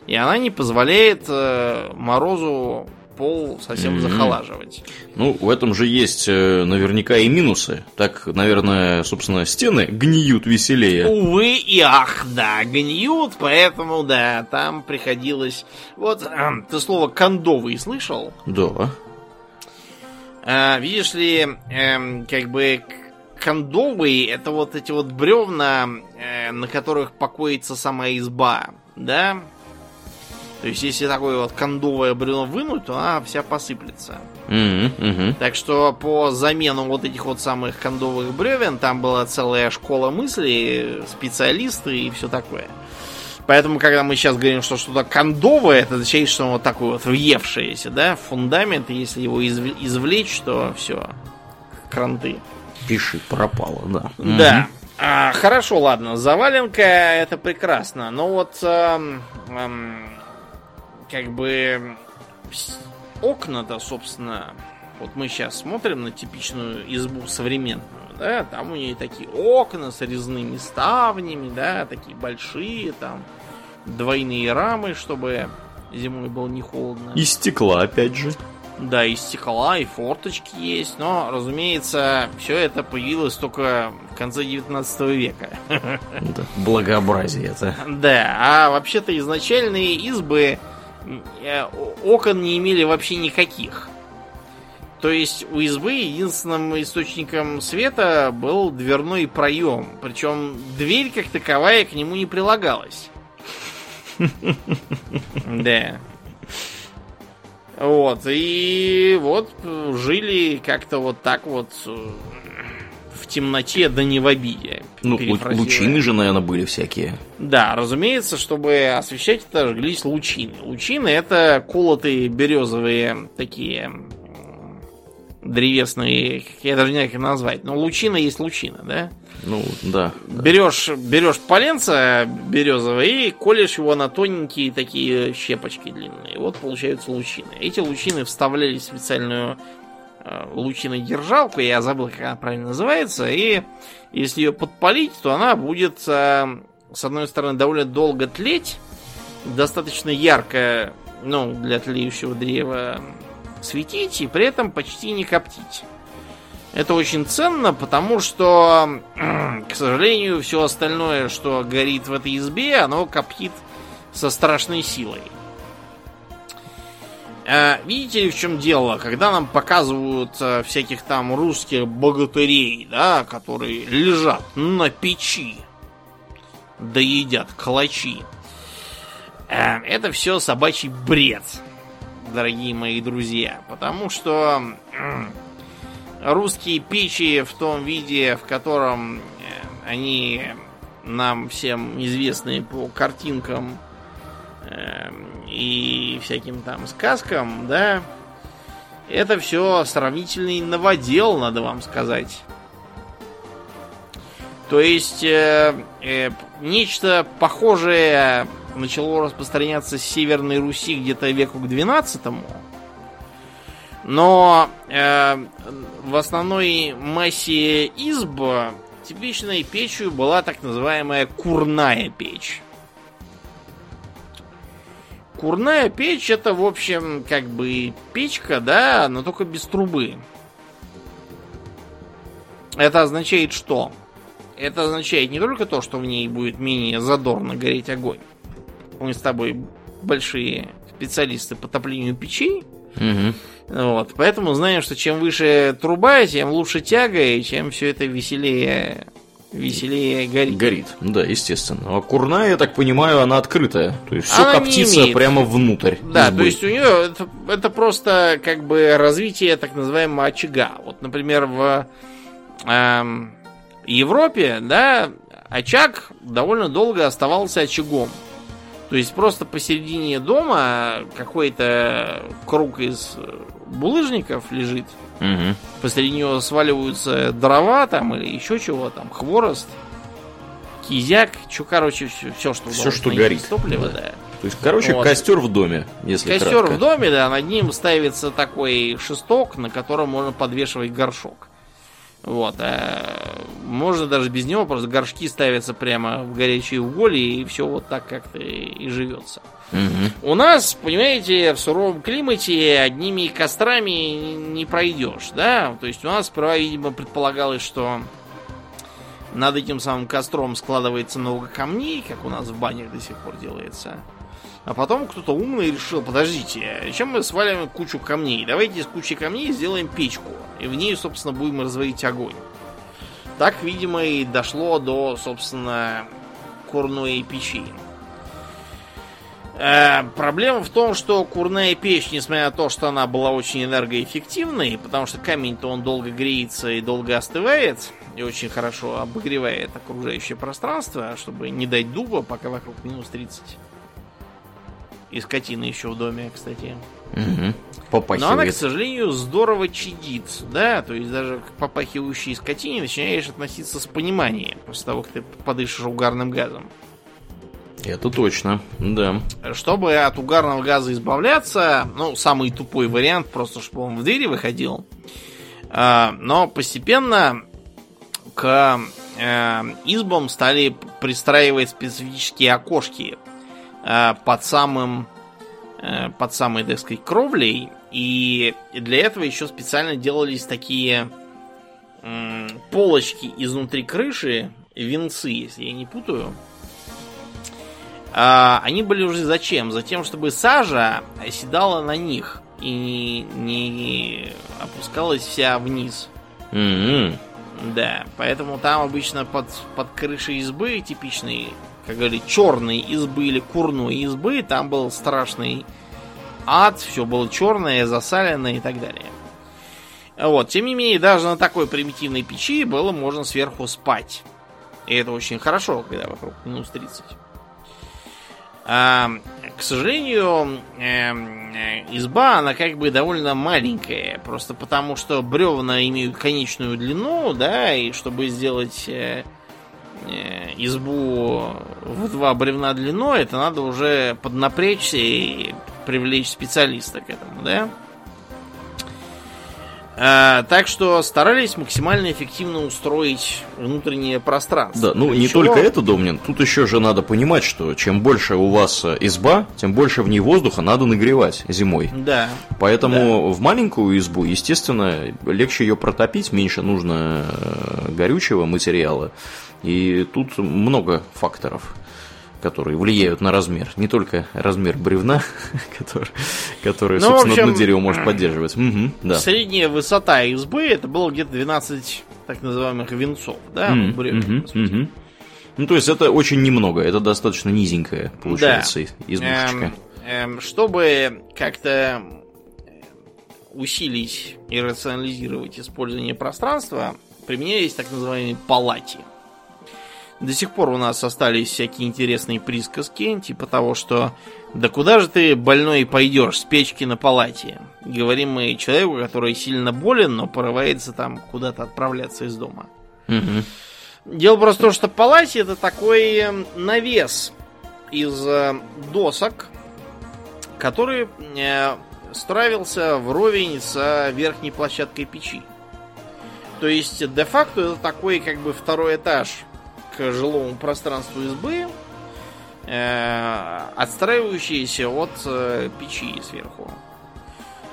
и она не позволяет э, морозу пол совсем Мгм. захолаживать. Ну, в этом же есть э, наверняка и минусы. Так, наверное, собственно, стены гниют веселее. Увы и ах, да, гниют, поэтому, да, там приходилось... Вот, эм, ты слово «кондовый» слышал? Да. А, видишь ли, эм, как бы кондовые это вот эти вот бревна, э, на которых покоится сама изба, да? То есть, если такое вот кондовое бревно вынуть, то она вся посыплется. Мгм, мгм. Так что по замену вот этих вот самых кондовых бревен там была целая школа мысли, специалисты и все такое. Поэтому, когда мы сейчас говорим, что что-то кондовое, это означает, что оно вот такое вот въевшееся, да, в фундамент, и если его изв- извлечь, то все, кранты. Пиши, пропало, да. Да. А, хорошо, ладно, заваленка это прекрасно, но вот эм, эм, как бы окна-то, собственно, вот мы сейчас смотрим на типичную избу современную, да, там у нее такие окна с резными ставнями, да, такие большие, там двойные рамы, чтобы зимой было не холодно. И стекла, опять же. Да, и стекла, и форточки есть, но, разумеется, все это появилось только в конце 19 века. Да, благообразие это. Да, а вообще-то изначальные избы окон не имели вообще никаких. То есть у избы единственным источником света был дверной проем. Причем дверь как таковая к нему не прилагалась. Да. Вот, и вот э, жили как-то вот так вот э, в темноте, да не в обиде. Ну, лучины же, наверное, были всякие. Да, разумеется, чтобы освещать это, жглись лучины. Лучины это колотые березовые такие древесные, я даже не знаю, как их назвать. Но лучина есть лучина, да? Ну, да. да. Берешь, берешь поленца березовое и колешь его на тоненькие такие щепочки длинные. Вот получаются лучины. Эти лучины вставляли в специальную э, лучинодержалку, я забыл, как она правильно называется, и если ее подпалить, то она будет, э, с одной стороны, довольно долго тлеть, достаточно ярко, ну, для тлеющего древа светить, и при этом почти не коптить. Это очень ценно, потому что, к сожалению, все остальное, что горит в этой избе, оно коптит со страшной силой. А, видите ли, в чем дело? Когда нам показывают а, всяких там русских богатырей, да, которые лежат на печи, да едят калачи. А, это все собачий бред, дорогие мои друзья. Потому что русские печи в том виде, в котором э, они нам всем известны по картинкам и всяким там сказкам, да, это все сравнительный новодел, надо вам сказать. То есть э, э, нечто похожее начало распространяться с Северной Руси где-то веку к 12 но э, в основной массе изб типичной печью была так называемая курная печь. Курная печь это, в общем, как бы печка, да, но только без трубы. Это означает что? Это означает не только то, что в ней будет менее задорно гореть огонь. Мы с тобой большие специалисты по топлению печей. Угу. Вот, поэтому знаем, что чем выше труба, тем лучше тяга, и чем все это веселее веселее горит. Горит, да, естественно. А курная, я так понимаю, она открытая. То есть все коптится прямо внутрь. Да, избы. то есть у нее это, это просто как бы развитие так называемого очага. Вот, например, в э, Европе, да, очаг довольно долго оставался очагом. То есть просто посередине дома какой-то круг из булыжников лежит. Угу. Посреди него сваливаются дрова там или еще чего там, хворост, кизяк, что, короче, все, все что, все, что горит. Топливо, да. да. То есть, короче, вот. костер в доме, если Костер кратко. в доме, да, над ним ставится такой шесток, на котором можно подвешивать горшок. Вот. А можно даже без него, просто горшки ставятся прямо в горячие уголья, и все вот так как-то и живется. Угу. У нас, понимаете, в суровом климате одними кострами не пройдешь, да? То есть у нас сперва, видимо, предполагалось, что над этим самым костром складывается много камней, как у нас в банях до сих пор делается. А потом кто-то умный решил, подождите, чем мы свалим кучу камней? Давайте из кучи камней сделаем печку. И в ней, собственно, будем разводить огонь. Так, видимо, и дошло до, собственно, курной печи. Э, проблема в том, что курная печь, несмотря на то, что она была очень энергоэффективной, потому что камень-то он долго греется и долго остывает, и очень хорошо обогревает окружающее пространство, чтобы не дать дуба, пока вокруг минус 30. И скотина еще в доме, кстати. Угу. Попахивает. Но она, к сожалению, здорово чадит, да, то есть даже к попахивающей скотине начинаешь относиться с пониманием после того, как ты подышишь угарным газом. Это точно, да. Чтобы от угарного газа избавляться, ну, самый тупой вариант, просто чтобы он в двери выходил. А, но постепенно к э, избам стали пристраивать специфические окошки Э, под самым э, под самой, так сказать, кровлей. И для этого еще специально делались такие полочки изнутри крыши, венцы, если я не путаю. А, они были уже зачем? Затем, чтобы сажа оседала на них и не опускалась вся вниз. Mm-hmm. Да, поэтому там обычно под, под крышей избы типичный как говорили, черной избы или курной избы, там был страшный ад, все было черное, засаленное и так далее. Вот, тем не менее, даже на такой примитивной печи было можно сверху спать. И это очень хорошо, когда вокруг минус 30. А, к сожалению, э, изба, она как бы довольно маленькая. Просто потому, что бревна имеют конечную длину, да, и чтобы сделать э, Э, избу в два бревна длиной, это надо уже поднапрячься и привлечь специалиста к этому, да? А, так что старались максимально эффективно устроить внутреннее пространство. Да, ну не чего... только это, Домнин, тут еще же надо понимать, что чем больше у вас э, изба, тем больше в ней воздуха надо нагревать зимой. Да. Поэтому да. в маленькую избу, естественно, легче ее протопить, меньше нужно э, горючего материала. И тут много факторов которые влияют на размер. Не только размер бревна, который, который ну, собственно, общем, одно дерево может поддерживать. Угу, да. Средняя высота избы это было где-то 12 так называемых венцов, да, mm, бревен, угу, угу. Ну, то есть это очень немного, это достаточно низенькая, получается, да. избушечка. Эм, эм, чтобы как-то усилить и рационализировать использование пространства, применялись так называемые палати. До сих пор у нас остались всякие интересные присказки, типа того, что «Да куда же ты, больной, пойдешь с печки на палате?» Говорим мы человеку, который сильно болен, но порывается там куда-то отправляться из дома. Угу. Дело просто в том, что палате это такой эм, навес из э, досок, который э, стравился вровень с верхней площадкой печи. То есть, де-факто, это такой как бы второй этаж к жилому пространству избы, э, отстраивающиеся от э, печи сверху.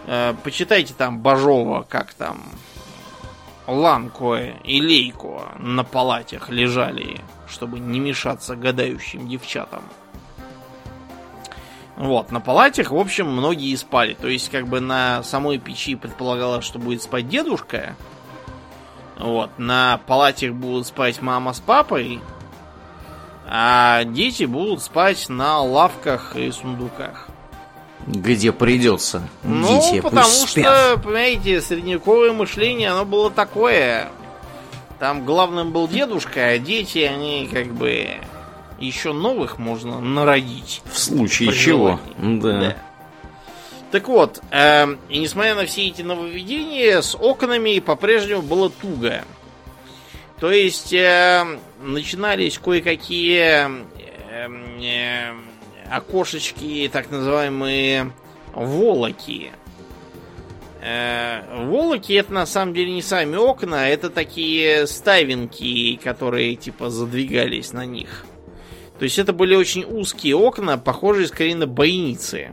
Э, почитайте там Бажова, как там Ланко и Лейко на палатях лежали, чтобы не мешаться гадающим девчатам. Вот, на палатях, в общем, многие спали. То есть, как бы на самой печи предполагалось, что будет спать дедушка, вот, на палатах будут спать мама с папой, а дети будут спать на лавках и сундуках. Где придется. Ну, дети потому пусть что, понимаете, средневековое мышление, оно было такое. Там главным был дедушка, а дети, они как бы еще новых можно народить. В случае чего. Да. да. Так вот, э, и несмотря на все эти нововведения, с окнами по-прежнему было туго. То есть э, начинались кое-какие э, окошечки, так называемые волоки. Э, волоки это на самом деле не сами окна, это такие ставинки, которые типа задвигались на них. То есть это были очень узкие окна, похожие скорее на бойницы.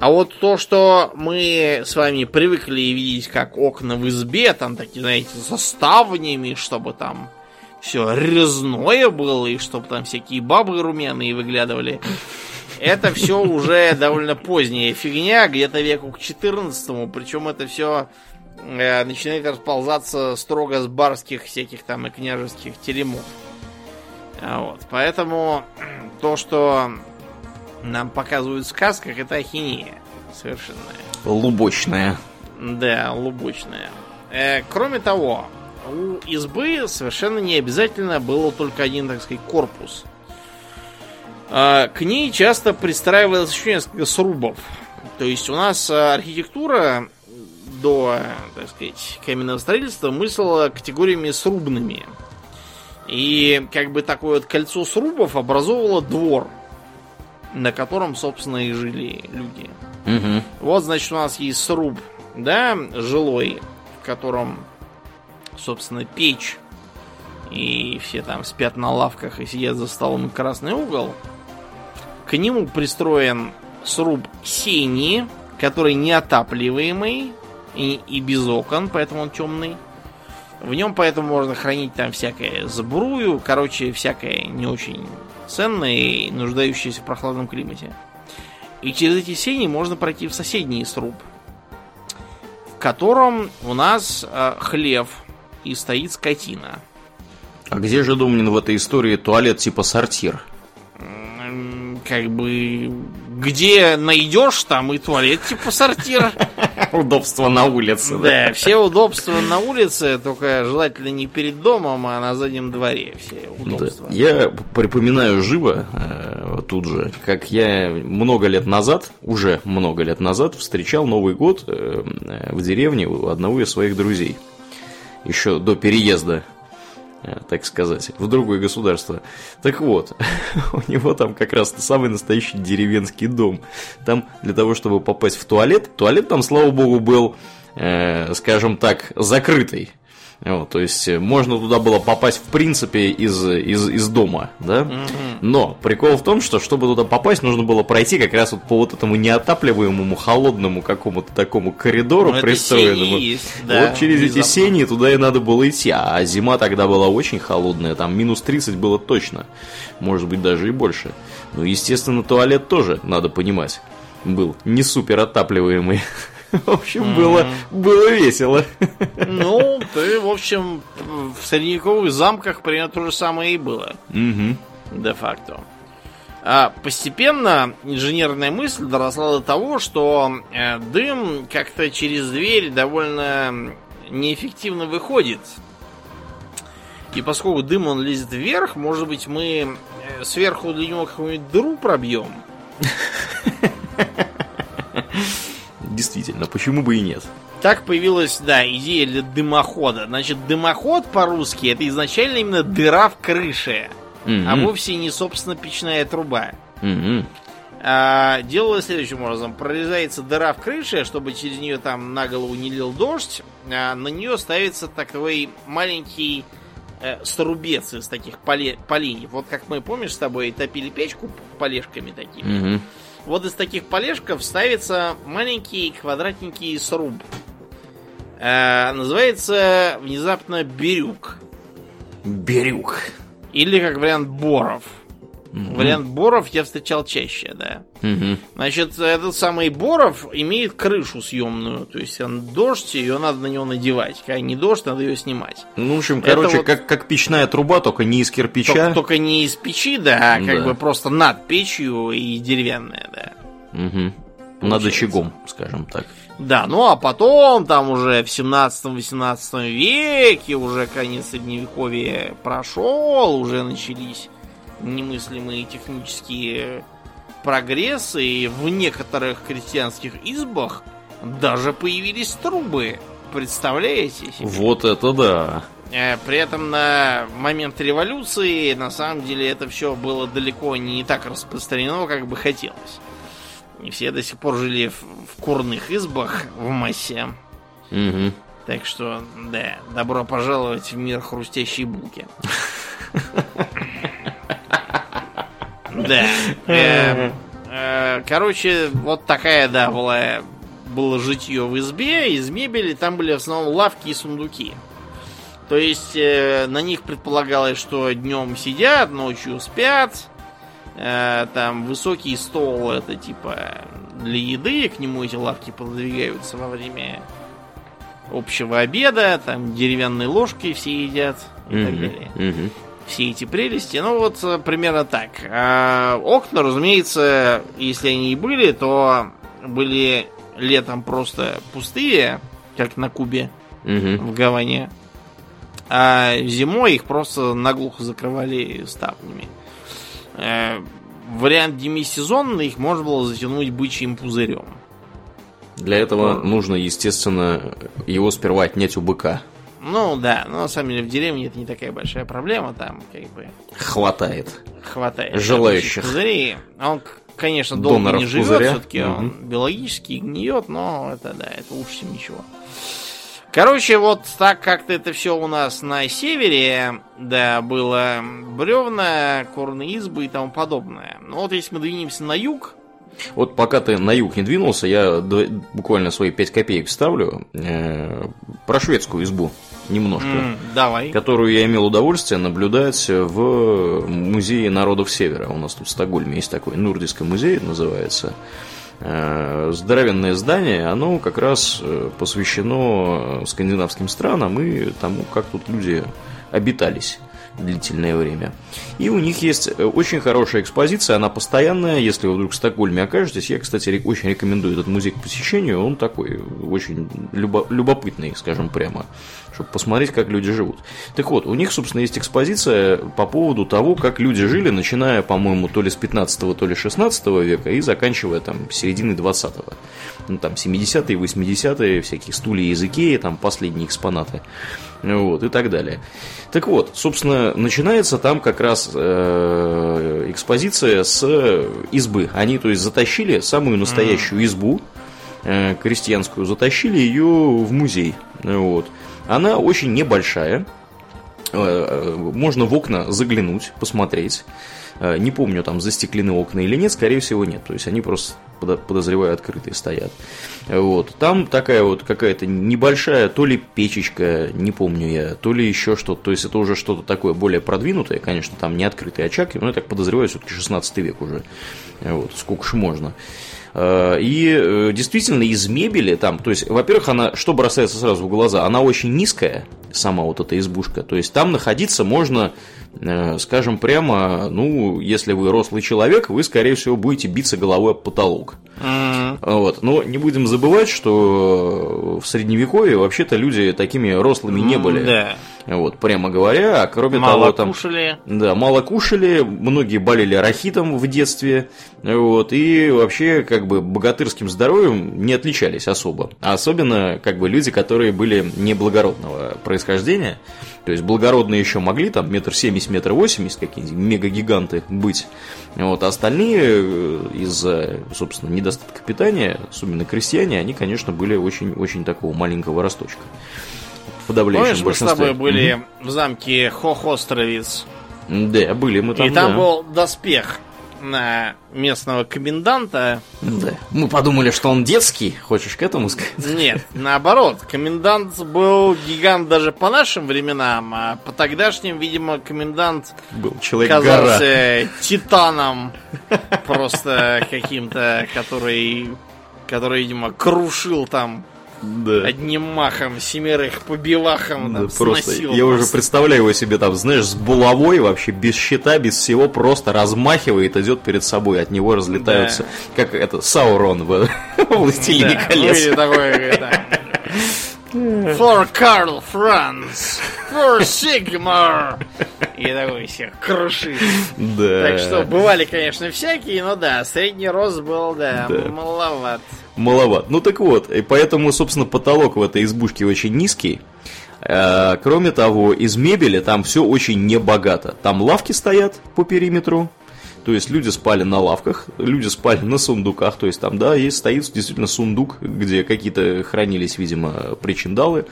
А вот то, что мы с вами привыкли видеть как окна в избе, там такие, знаете, со ставнями, чтобы там все резное было, и чтобы там всякие бабы румяные выглядывали. Это все уже довольно поздняя фигня, где-то веку к 14 причем это все э, начинает расползаться строго с барских всяких там и княжеских теремов. А вот, поэтому то, что нам показывают в сказках, это ахинея совершенная. Лубочная. Да, лубочная. Э, кроме того, у избы совершенно не обязательно было только один, так сказать, корпус. Э, к ней часто пристраивалось еще несколько срубов. То есть у нас архитектура до, так сказать, каменного строительства мыслила категориями срубными. И как бы такое вот кольцо срубов образовывало двор – на котором, собственно, и жили люди. Угу. Вот, значит, у нас есть сруб, да, жилой, в котором, собственно, печь. И все там спят на лавках и сидят за столом красный угол. К нему пристроен сруб сени, который неотапливаемый и, и без окон, поэтому он темный. В нем поэтому можно хранить там всякое сбрую, короче, всякое не очень ценное и нуждающееся в прохладном климате. И через эти сени можно пройти в соседний сруб, в котором у нас э, хлев и стоит скотина. А где же, Думнин, в этой истории туалет типа сортир? Как бы где найдешь, там и туалет типа сортир. Удобство на улице. Да, все удобства на улице, только желательно не перед домом, а на заднем дворе все удобства. Я припоминаю живо э, тут же, как я много лет назад, уже много лет назад, встречал Новый год э, в деревне у одного из своих друзей. Еще до переезда так сказать, в другое государство. Так вот, у него там как раз самый настоящий деревенский дом. Там для того, чтобы попасть в туалет, туалет там, слава богу, был э, скажем так, закрытой. Вот, то есть э, можно туда было попасть в принципе из, из, из дома, да? Но прикол в том, что чтобы туда попасть, нужно было пройти как раз вот по вот этому неотапливаемому холодному какому-то такому коридору Ну, пристроенному. есть, да, вот через эти внезапно. сени туда и надо было идти. А зима тогда была очень холодная, там минус 30 было точно. Может быть даже и больше. Ну, естественно, туалет тоже, надо понимать, был не супер отапливаемый. В общем, было, было весело. Ну, ты, в общем, в средневековых замках примерно то же самое и было. Мгм. де-факто. А постепенно инженерная мысль доросла до того, что э, дым как-то через дверь довольно неэффективно выходит. И поскольку дым он лезет вверх, может быть мы э, сверху для него какую-нибудь дыру пробьем. Действительно, почему бы и нет? Так появилась, да, идея для дымохода. Значит, дымоход по-русски это изначально именно дыра в крыше, а Мгм. вовсе не, собственно, печная труба. Мгм. А, делалось следующим образом. Прорезается дыра в крыше, чтобы через нее там на голову не лил дождь. А на нее ставится такой маленький э, срубец из таких поле- поленьев. Вот как мы, помнишь, с тобой топили печку полежками такими. Мгм. Вот из таких полежков ставится маленький квадратненький сруб. Э, называется внезапно бирюк. Бирюк. Или, как вариант, боров. Вариант боров я встречал чаще, да. Мгм. Значит, этот самый Боров имеет крышу съемную. То есть он дождь, ее надо на него надевать. Когда не дождь, надо ее снимать. Ну, в общем, Это короче, вот- как, как печная труба, только не из кирпича. Только, только не из печи, да, а как Да. бы просто над печью и деревянная, да. Над Получается. очагом, скажем так. Да, ну а потом, там уже в 17-18 веке, уже конец средневековья прошел, уже начались немыслимые технические прогрессы, и в некоторых крестьянских избах даже появились трубы. Представляете себе? Вот это да. Э, При этом на момент революции на самом деле это все было далеко не так распространено, как бы хотелось. И все до сих пор жили в, в курных избах в массе. Мгм. Так что, да, добро пожаловать в мир хрустящей булки. Да. Э, э, Короче, вот такая, да, была было житье в избе. Из мебели там были в основном лавки и сундуки. То есть э, на них предполагалось, что днем сидят, ночью спят. Э, там высокий стол это типа для еды, к нему эти лавки пододвигаются во время общего обеда, там деревянной ложкой все едят и так Мгм. далее. Мгм. Все эти прелести, ну вот э, примерно так. А окна, разумеется, если они и были, то были летом просто пустые, как на Кубе Мгм. в Гаване. А зимой их просто наглухо закрывали ставнями. Э, Вариант демисезонный их можно было затянуть бычьим пузырем. Для этого нужно, естественно, его сперва отнять у быка. Ну да, но на самом деле в деревне это не такая большая проблема, там как бы Хватает. хватает Желающих. пузырей. Он, конечно, долго Доноров не живет, пузыря. все-таки он Мгм. биологически гниет, но это да, это лучше, чем ничего. Короче, вот так как-то это все у нас на севере, да, было бревна, курные избы и тому подобное. Но вот если мы двинемся на юг, Вот пока ты на юг не двинулся, я буквально свои 5 копеек вставлю э, про шведскую избу немножко. м, давай. Которую я имел удовольствие наблюдать в музее народов Севера. У нас тут в Стокгольме есть такой Нурдийский музей, называется. Э, Здоровенное здание, оно как раз э, посвящено скандинавским странам и тому, как тут люди обитались длительное время. И у них есть э, очень хорошая экспозиция, она постоянная, если вы вдруг в Стокгольме окажетесь. Я, кстати, очень рекомендую этот музей к посещению, он такой очень любо- любопытный, скажем прямо, чтобы посмотреть, как люди живут. Так вот, у них, собственно, есть экспозиция по поводу того, как люди жили, начиная, по-моему, то ли с 15 то ли 16 века и заканчивая там серединой 20-го. Ну, там 70-е, 80-е, всякие стулья языки, там последние экспонаты. Вот, и так далее. Так вот, собственно, начинается там как раз э, экспозиция с избы. Они, то есть, затащили самую настоящую избу, э, крестьянскую, затащили ее в музей. Вот. Она очень небольшая, э, можно в окна заглянуть, посмотреть. Э, не помню, там застеклены окна или нет, скорее всего нет. То есть они просто, подозреваю, открытые стоят. Вот. Там такая вот какая-то небольшая, то ли печечка, не помню я, то ли еще что-то. То есть это уже что-то такое более продвинутое, конечно, там не открытый очаг, но я так подозреваю, все-таки 16 век уже. Вот, сколько ж можно. Э, и э, действительно из мебели там, то есть, во-первых, она, что бросается сразу в глаза, она очень низкая, сама вот эта избушка. То есть там находиться можно, э, скажем прямо, ну, если вы рослый человек, вы, скорее всего, будете биться головой об потолок. Mm-hmm. Вот. Но не будем забывать, что в средневековье вообще-то люди такими рослыми не были. Да. Вот, прямо говоря, а кроме мало того, там... кушали. Да, мало кушали, многие болели рахитом в детстве, вот, и вообще, как бы, богатырским здоровьем не отличались особо. А особенно, как бы, люди, которые были неблагородного происхождения, то есть благородные еще могли там метр семьдесят, метр восемьдесят какие-нибудь мегагиганты быть. Вот, а остальные э, из-за, собственно, недостатка питания, особенно крестьяне, они, конечно, были очень-очень такого маленького росточка подавляющем Помнишь, мы с тобой были угу. в замке Хохостровец? Да, были мы там, И там да. был доспех на местного коменданта. Да. Мы подумали, что он детский. Хочешь к этому сказать? Нет, наоборот. Комендант был гигант даже по нашим временам, а по тогдашним, видимо, комендант был человек казался гора. титаном. Просто каким-то, который, который, видимо, крушил там да. одним махом семерых по белахам да, просто Я уже представляю его себе там, знаешь, с булавой вообще, без щита, без всего, просто размахивает, идет перед собой, от него разлетаются, да. как это, Саурон в «Властелине да, колец». Ну, такой, да. For Karl Franz, for Sigmar. И такой всех крушит. Да. Так что бывали, конечно, всякие, но да, средний рост был, да, да. маловат маловат. Ну так вот, и поэтому, собственно, потолок в этой избушке очень низкий. Э, кроме того, из мебели там все очень небогато. Там лавки стоят по периметру, то есть люди спали на лавках, люди спали на сундуках, то есть там, да, есть стоит действительно сундук, где какие-то хранились, видимо, причиндалы,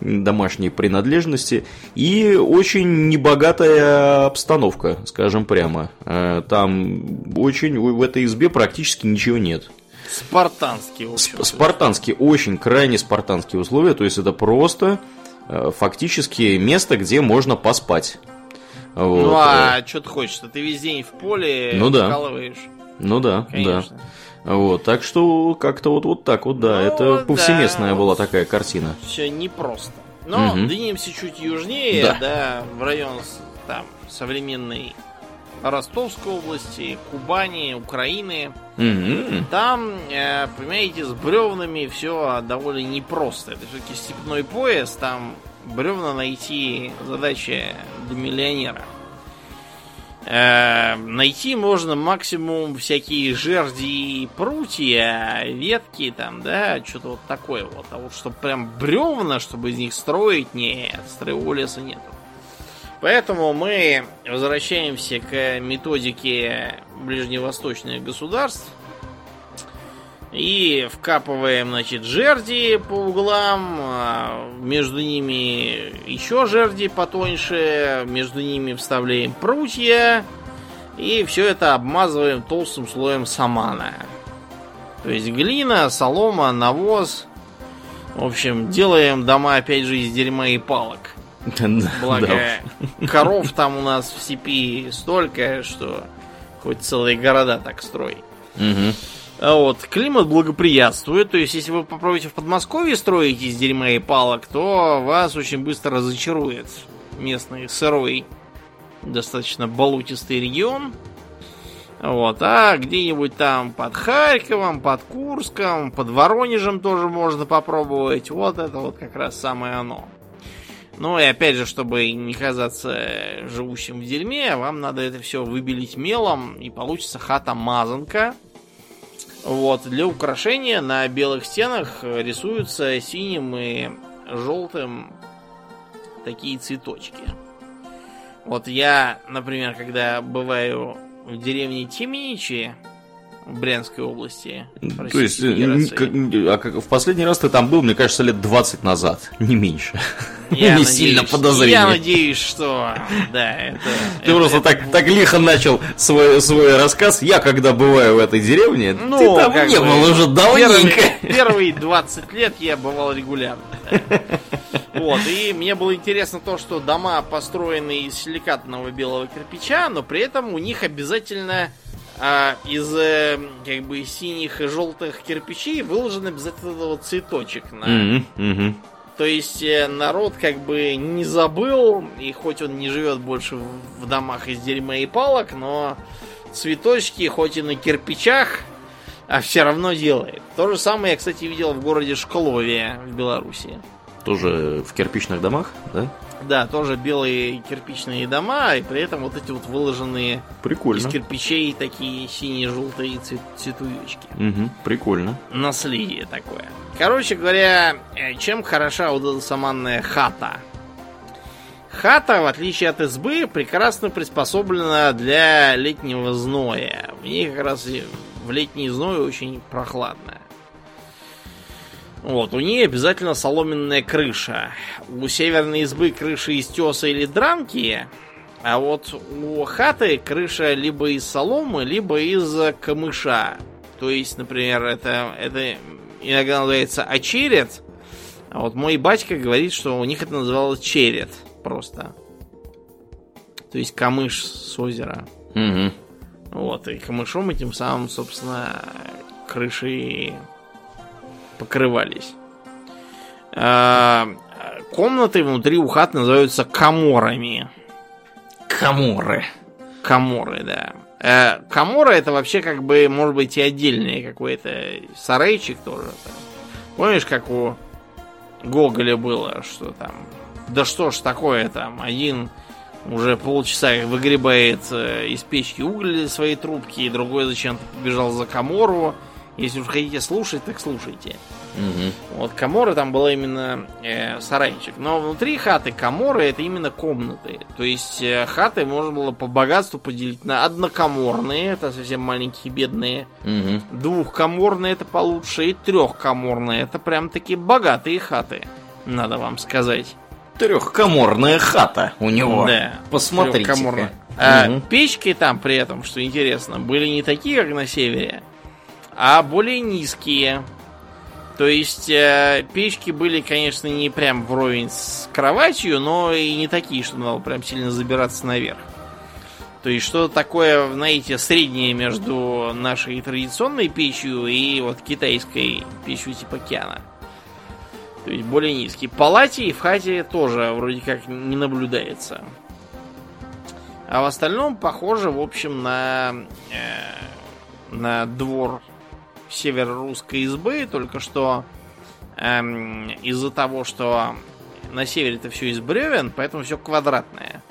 домашние принадлежности, и очень небогатая обстановка, скажем прямо. Э, там очень, в этой избе практически ничего нет. Спартанские условия. Спартанские, очень крайне спартанские условия. То есть это просто э, фактически место, где можно поспать. Вот. Ну а что ты хочешь? Ты весь день в поле ну, да. вкалываешь. Ну да, Конечно. да. Вот, так что как-то вот, вот так вот, да, ну, это повсеместная да, была такая картина. Все непросто. Но угу. двинемся чуть южнее, да. да, в район там современной Ростовской области, Кубани, Украины. Mm-hmm. Там, э, понимаете, с бревнами все довольно непросто. Это все-таки степной пояс, там бревна найти задача для миллионера. Э, найти можно максимум всякие жерди и прутья, ветки там, да, что-то вот такое вот. А вот чтобы прям бревна, чтобы из них строить, нет, строевого леса нету. Поэтому мы возвращаемся к методике ближневосточных государств и вкапываем, значит, жерди по углам, а между ними еще жерди потоньше, между ними вставляем прутья, и все это обмазываем толстым слоем самана. То есть глина, солома, навоз. В общем, делаем дома опять же из дерьма и палок. Благо, коров там у нас в степи столько, что хоть целые города так строй. Угу. А вот, климат благоприятствует, то есть, если вы попробуете в Подмосковье строить из дерьма и палок, то вас очень быстро разочарует местный сырой, достаточно болотистый регион. Вот, а где-нибудь там под Харьковом, под Курском, под Воронежем тоже можно попробовать. Вот это вот как раз самое оно. Ну и опять же, чтобы не казаться живущим в дерьме, вам надо это все выбелить мелом, и получится хата-мазанка. Вот, для украшения на белых стенах рисуются синим и желтым такие цветочки. Вот я, например, когда бываю в деревне Темничи, в Брянской области. То есть, э, а как, в последний раз ты там был, мне кажется, лет 20 назад, не меньше. Я не надеюсь, сильно подозрительно. Я надеюсь, что да, это. Ты это, просто это... так, так лихо начал свой, свой рассказ. Я когда бываю в этой деревне, ну, ты там не бы, был уже давненько. Первые, первые 20 лет я бывал регулярно. Да. Вот, и мне было интересно то, что дома построены из силикатного белого кирпича, но при этом у них обязательно а, из э, как бы синих и желтых кирпичей выложен обязательно цветочек на. Mm-hmm. Mm-hmm. То есть э, народ как бы не забыл, и хоть он не живет больше в домах из дерьма и палок, но цветочки, хоть и на кирпичах, а все равно делает. То же самое я, кстати, видел в городе Шклове в Беларуси. Тоже в кирпичных домах, да? Да, тоже белые кирпичные дома, и при этом вот эти вот выложенные прикольно. из кирпичей такие синие-желтые цвет цветуечки. Угу, прикольно. Наследие такое. Короче говоря, э, чем хороша вот эта саманная хата? Хата, в отличие от избы, прекрасно приспособлена для летнего зноя. В ней как раз в летний зной очень прохладно. Вот, у нее обязательно соломенная крыша. У северной избы крыша из теса или дранки, а вот у хаты крыша либо из соломы, либо из камыша. То есть, например, это, это иногда называется очеред, а вот мой батька говорит, что у них это называлось черед просто. То есть камыш с озера. Угу. Вот, и камышом этим самым, собственно, крыши покрывались. А, комнаты внутри у хат называются коморами. Коморы. Коморы, да. Э, комора это вообще как бы, может быть, и отдельный какой-то сарайчик тоже. Помнишь, как у Гоголя было, что там... Да что ж такое там, один уже полчаса выгребает э, из печки уголь своей трубки, и другой зачем-то побежал за комору, если уж хотите слушать, так слушайте. Угу. Вот коморы там была именно э, сарайчик. Но внутри хаты коморы это именно комнаты. То есть э, хаты можно было по богатству поделить на однокоморные, это совсем маленькие бедные, угу. двухкоморные это получше, и трехкоморные это прям такие богатые хаты. Надо вам сказать. Трехкоморная хата у него. Да. Посмотрите. А угу. печки там при этом, что интересно, были не такие, как на севере, а более низкие. То есть э, печки были, конечно, не прям вровень с кроватью, но и не такие, что надо прям сильно забираться наверх. То есть что-то такое, знаете, среднее между нашей традиционной печью и вот китайской печью типа Киана. То есть более низкий. Палати в хате тоже вроде как не наблюдается. А в остальном похоже, в общем, на, э, на двор северо-русской избы, только что эм, из-за того, что на севере это все из бревен, поэтому все квадратное.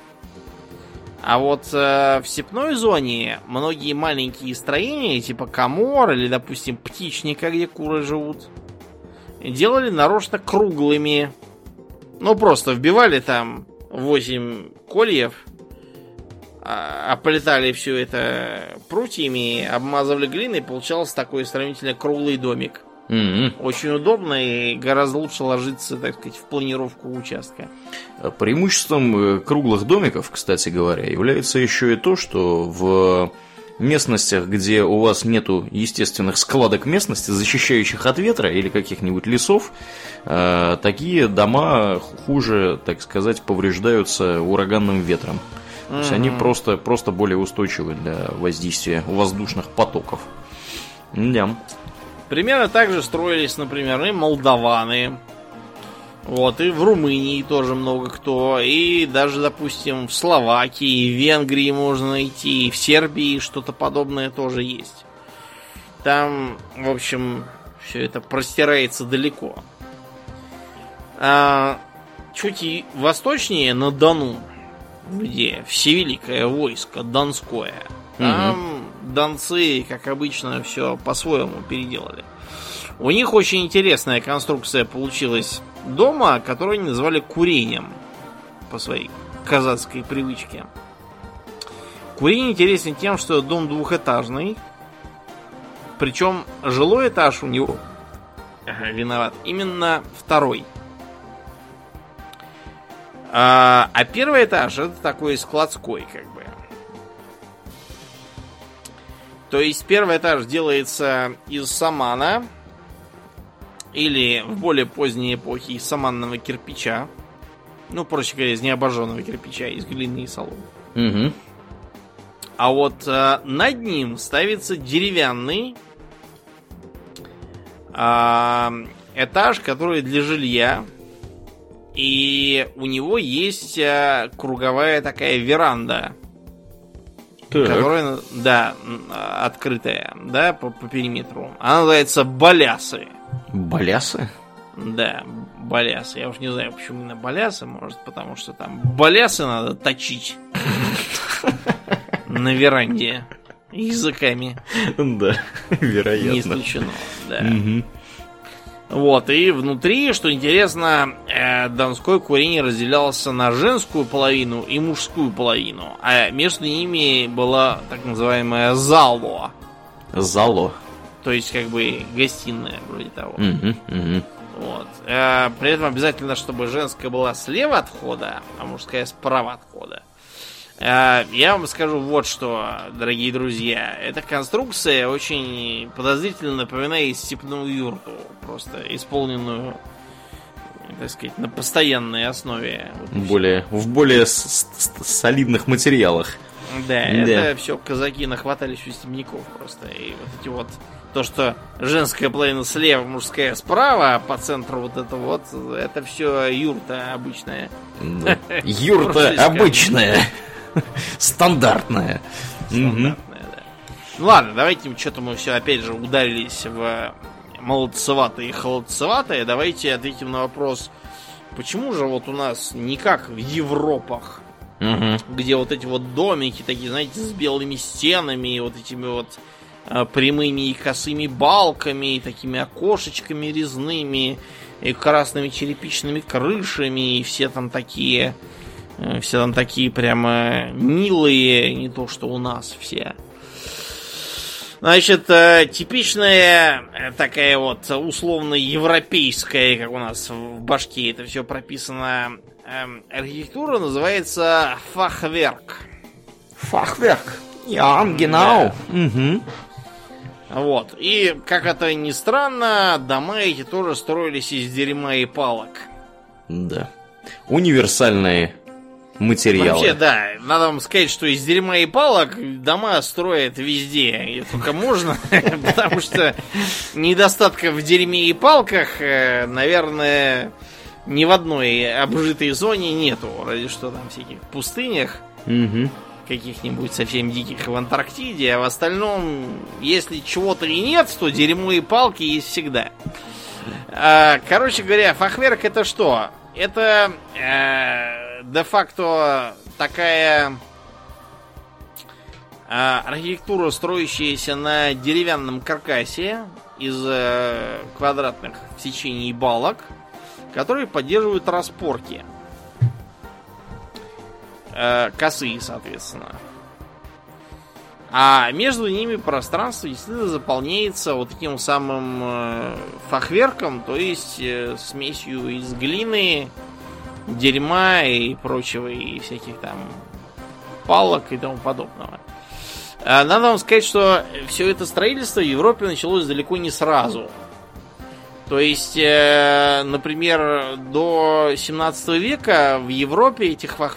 А вот э, в степной зоне многие маленькие строения, типа комор или, допустим, птичника, где куры живут, делали нарочно круглыми. Ну, просто вбивали там 8 кольев оплетали все это прутьями, обмазывали глиной, получался такой сравнительно круглый домик. Mm-hmm. Очень удобно и гораздо лучше ложиться, так сказать, в планировку участка. Преимуществом э, круглых домиков, кстати говоря, является еще и то, что в местностях, где у вас нету естественных складок местности, защищающих от ветра или каких-нибудь лесов, э, такие дома хуже, так сказать, повреждаются ураганным ветром. То есть они просто, просто более устойчивы для воздействия воздушных потоков. Да. Примерно так же строились, например, и молдаваны. Вот, и в Румынии тоже много кто. И даже, допустим, в Словакии, в Венгрии можно найти, и в Сербии что-то подобное тоже есть. Там, в общем, все это простирается далеко. А, чуть и восточнее, на Дону, где всевеликое войско Донское. Там угу. донцы, как обычно, все по-своему переделали. У них очень интересная конструкция получилась дома, которую они назвали курением по своей казацкой привычке. Курение интересен тем, что дом двухэтажный, Причем жилой этаж у него виноват. Именно второй. А, а первый этаж это такой складской, как бы. То есть первый этаж делается из самана или в более поздней эпохе из саманного кирпича. Ну, проще говоря, из необожженного кирпича, из глины и соломы. Угу. А вот э, над ним ставится деревянный э, этаж, который для жилья. И у него есть э, круговая такая веранда. Так. Которая, да, открытая, да, по, по периметру. Она называется балясы. Балясы? Да, балясы. Я уж не знаю, почему именно балясы. Может, потому что там балясы надо точить на веранде языками. Да, вероятно. Не исключено, да. Мгм. Вот, и внутри, что интересно, э, донской курень разделялся на женскую половину и мужскую половину, а между ними была так называемая зало, Зало. то есть как бы гостиная вроде того. Мгм, мгм. Вот. Э, при этом обязательно, чтобы женская была слева от входа, а мужская справа от входа. Э, я вам скажу вот что, дорогие друзья. Эта конструкция очень подозрительно напоминает степную юрту. Просто исполненную, так сказать, на постоянной основе. Вот. Более, в более с- с- с- солидных материалах. Да, Да. это все казаки нахватались у степняков просто. И вот эти вот то, что женская половина слева, мужская справа, а по центру вот это вот, это все юрта обычная. Да. Юрта обычная. Стандартная. Стандартная, да. Ну ладно, давайте что-то мы все опять же ударились в молодцеватое и холодцеватое. Давайте ответим на вопрос, почему же вот у нас не как в Европах, Мгм. где вот эти вот домики такие, знаете, с белыми стенами и вот этими вот а, прямыми и косыми балками, и такими окошечками резными, и красными черепичными крышами, и все там такие, э, все там такие прямо милые, не то что у нас все. Значит, э, типичная э, такая вот условно европейская, как у нас в башке это все прописано, эм, архитектура называется фахверк. Фахверк. Ja, genau. Мгм. Вот. И, как это ни странно, дома эти тоже строились из дерьма и палок. Да. Универсальные материалы. Вообще, да, надо вам сказать, что из дерьма и палок дома строят везде, только можно, потому что недостатка в дерьме и палках, э, наверное, ни в одной обжитой зоне нету, разве что там всяких пустынях, каких-нибудь совсем диких в Антарктиде, а в остальном, если чего-то и нет, то дерьмо и палки есть всегда. А, Короче говоря, фахверк это что? Это э, де-факто такая э, архитектура, строящаяся на деревянном каркасе из э, квадратных сечений балок, которые поддерживают распорки. Э, косые, соответственно. А между ними пространство действительно заполняется вот таким самым э, фахверком, то есть смесью из глины, дерьма и прочего, и всяких там палок и тому подобного. А Надо вам сказать, что все это строительство в Европе началось далеко не сразу. То есть, э, например, до 17 века в Европе этих фах-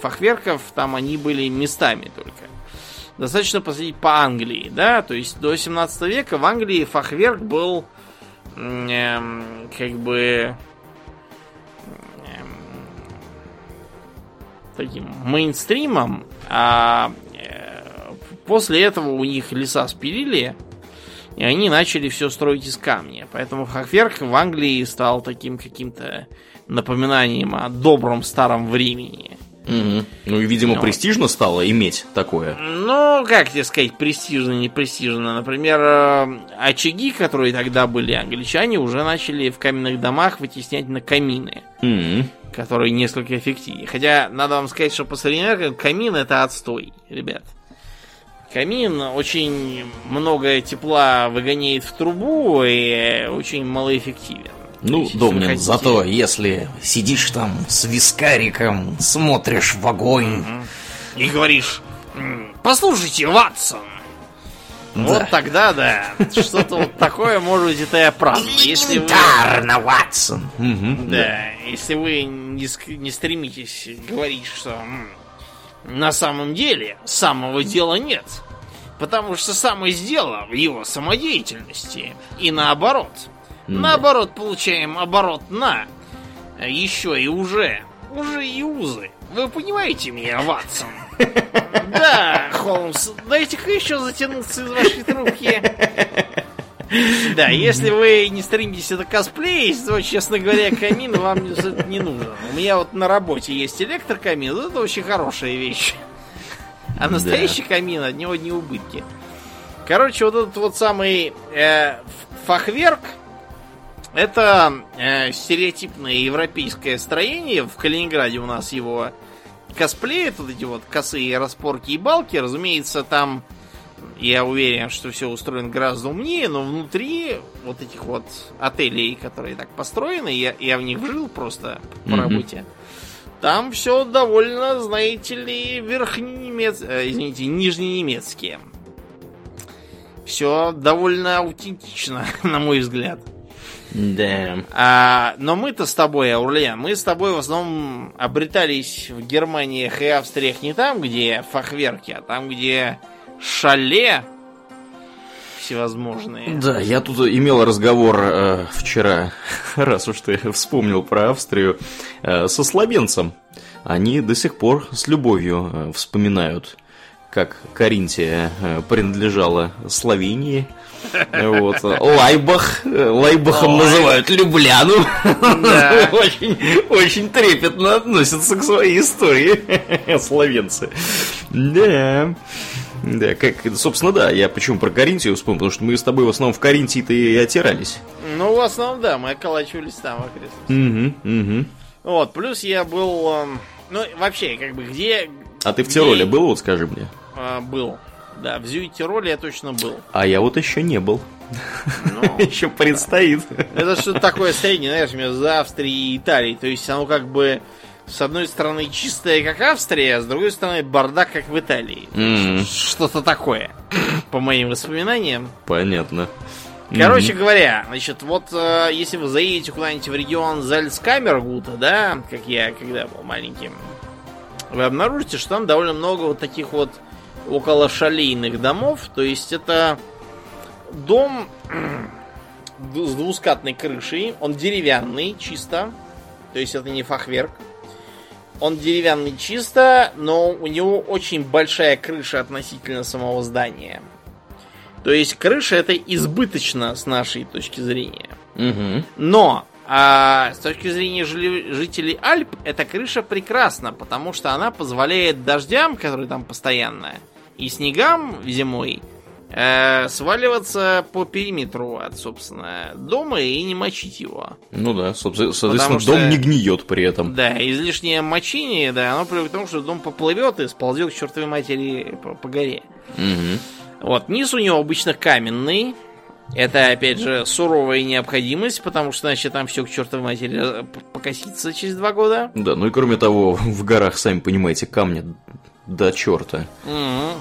фахверков там они были местами только. Достаточно посмотреть по Англии, да, то есть до 17 века в Англии фахверк был эм, как бы таким мейнстримом, а э, после этого у них леса спилили, и они начали все строить из камня. Поэтому фахверк в Англии стал таким каким-то напоминанием о добром старом времени. Мгм. Ну и, видимо, Ну. престижно стало иметь такое. Ну, как тебе сказать, престижно, не престижно. Например, э, очаги, которые тогда были англичане, уже начали в каменных домах вытеснять на камины, Мгм. Которые несколько эффективнее. Хотя, надо вам сказать, что по современным камин это отстой, ребят. Камин очень много тепла выгоняет в трубу и очень малоэффективен. Ну, Если Домнин, хотите- зато если сидишь там с вискариком, смотришь в огонь, И говоришь, «М, послушайте, Ватсон. Да. Вот тогда, да, что-то вот такое может быть это и оправдано. Если вы, элементарно, Ватсон. Да, если вы не, ск- не стремитесь говорить, что «М, на самом деле самого дела нет. Потому что самое дело в его самодеятельности. И наоборот. Да. Наоборот, получаем оборот на. Еще и уже. Уже и узы. Вы понимаете меня, Ватсон? Да, Холмс, дайте-ка еще затянуться из вашей трубки. Да, если вы не стремитесь это косплеить, то, честно говоря, камин вам не, нужен. У меня вот на работе есть электрокамин, это очень хорошая вещь. А настоящий камин, от него не убытки. Короче, вот этот вот самый э, фахверк, это э, стереотипное европейское строение. В Калининграде у нас его косплеят, вот эти вот косые распорки и балки. Разумеется, там я уверен, что все устроено гораздо умнее, но внутри вот этих вот отелей, которые так построены, я, я в них жил просто по Мгм. работе. Там все довольно, знаете ли, верхненемец... э, извините, нижненемецкие. Все довольно аутентично, на мой взгляд. Да. А, но мы-то с тобой, Аурлиан, мы с тобой в основном обретались в Германиях и Австриях не там, где фахверки, а там, где шале всевозможные. Да, я тут имел разговор э, вчера, раз уж ты вспомнил про Австрию, э, со словенцем. Они до сих пор с любовью э, вспоминают, как Каринтия э, принадлежала Словении. Вот. Лайбах, Лайбахом Ой. называют Любляну. Да. Очень, очень трепетно относятся к своей истории словенцы. Да. Да, как, собственно, да, я почему про Каринтию вспомнил, потому что мы с тобой в основном в Каринтии-то и отирались. Ну, в основном, да, мы околачивались там в окрестностях. Угу, угу. Вот, плюс я был... эм, Ну, вообще, как бы, где А ты в Где- Тироле был, вот скажи мне? э, был? Да, в Зюит-Тироле я точно был. А я вот еще не был. Ну, Еще предстоит. Это что-то такое среднее, знаешь, между Австрией и Италией. То есть оно как бы с одной стороны чистое, как Австрия, а с другой стороны бардак, как в Италии. М, Что-то такое, по моим воспоминаниям. Понятно. Короче говоря, значит, вот э, если вы заедете куда-нибудь в регион Зальцкамергута, да, как я когда был маленьким, вы обнаружите, что там довольно много вот таких вот около шалейных домов. То есть это дом с двускатной крышей, он деревянный чисто, то есть это не фахверк. Он деревянный чисто, но у него очень большая крыша относительно самого здания. То есть крыша это избыточно с нашей точки зрения. Мгм. Но а, с точки зрения жителей Альп, эта крыша прекрасна, потому что она позволяет дождям, которые там постоянно, и снегам зимой э, сваливаться по периметру от, собственно, дома и не мочить его. Ну да, собственно, соответственно, что- дом не гниет при этом. Да, излишнее мочение, да, оно приводит к тому, что дом поплывет и сползет к чертовой матери по, по горе. Мгм. Вот, низ у него обычно каменный. Это, опять же, суровая необходимость, потому что, значит, там все к чертовой матери э, покосится через два года. Да, ну и кроме того, в горах, сами понимаете, камня до черта. Мгм.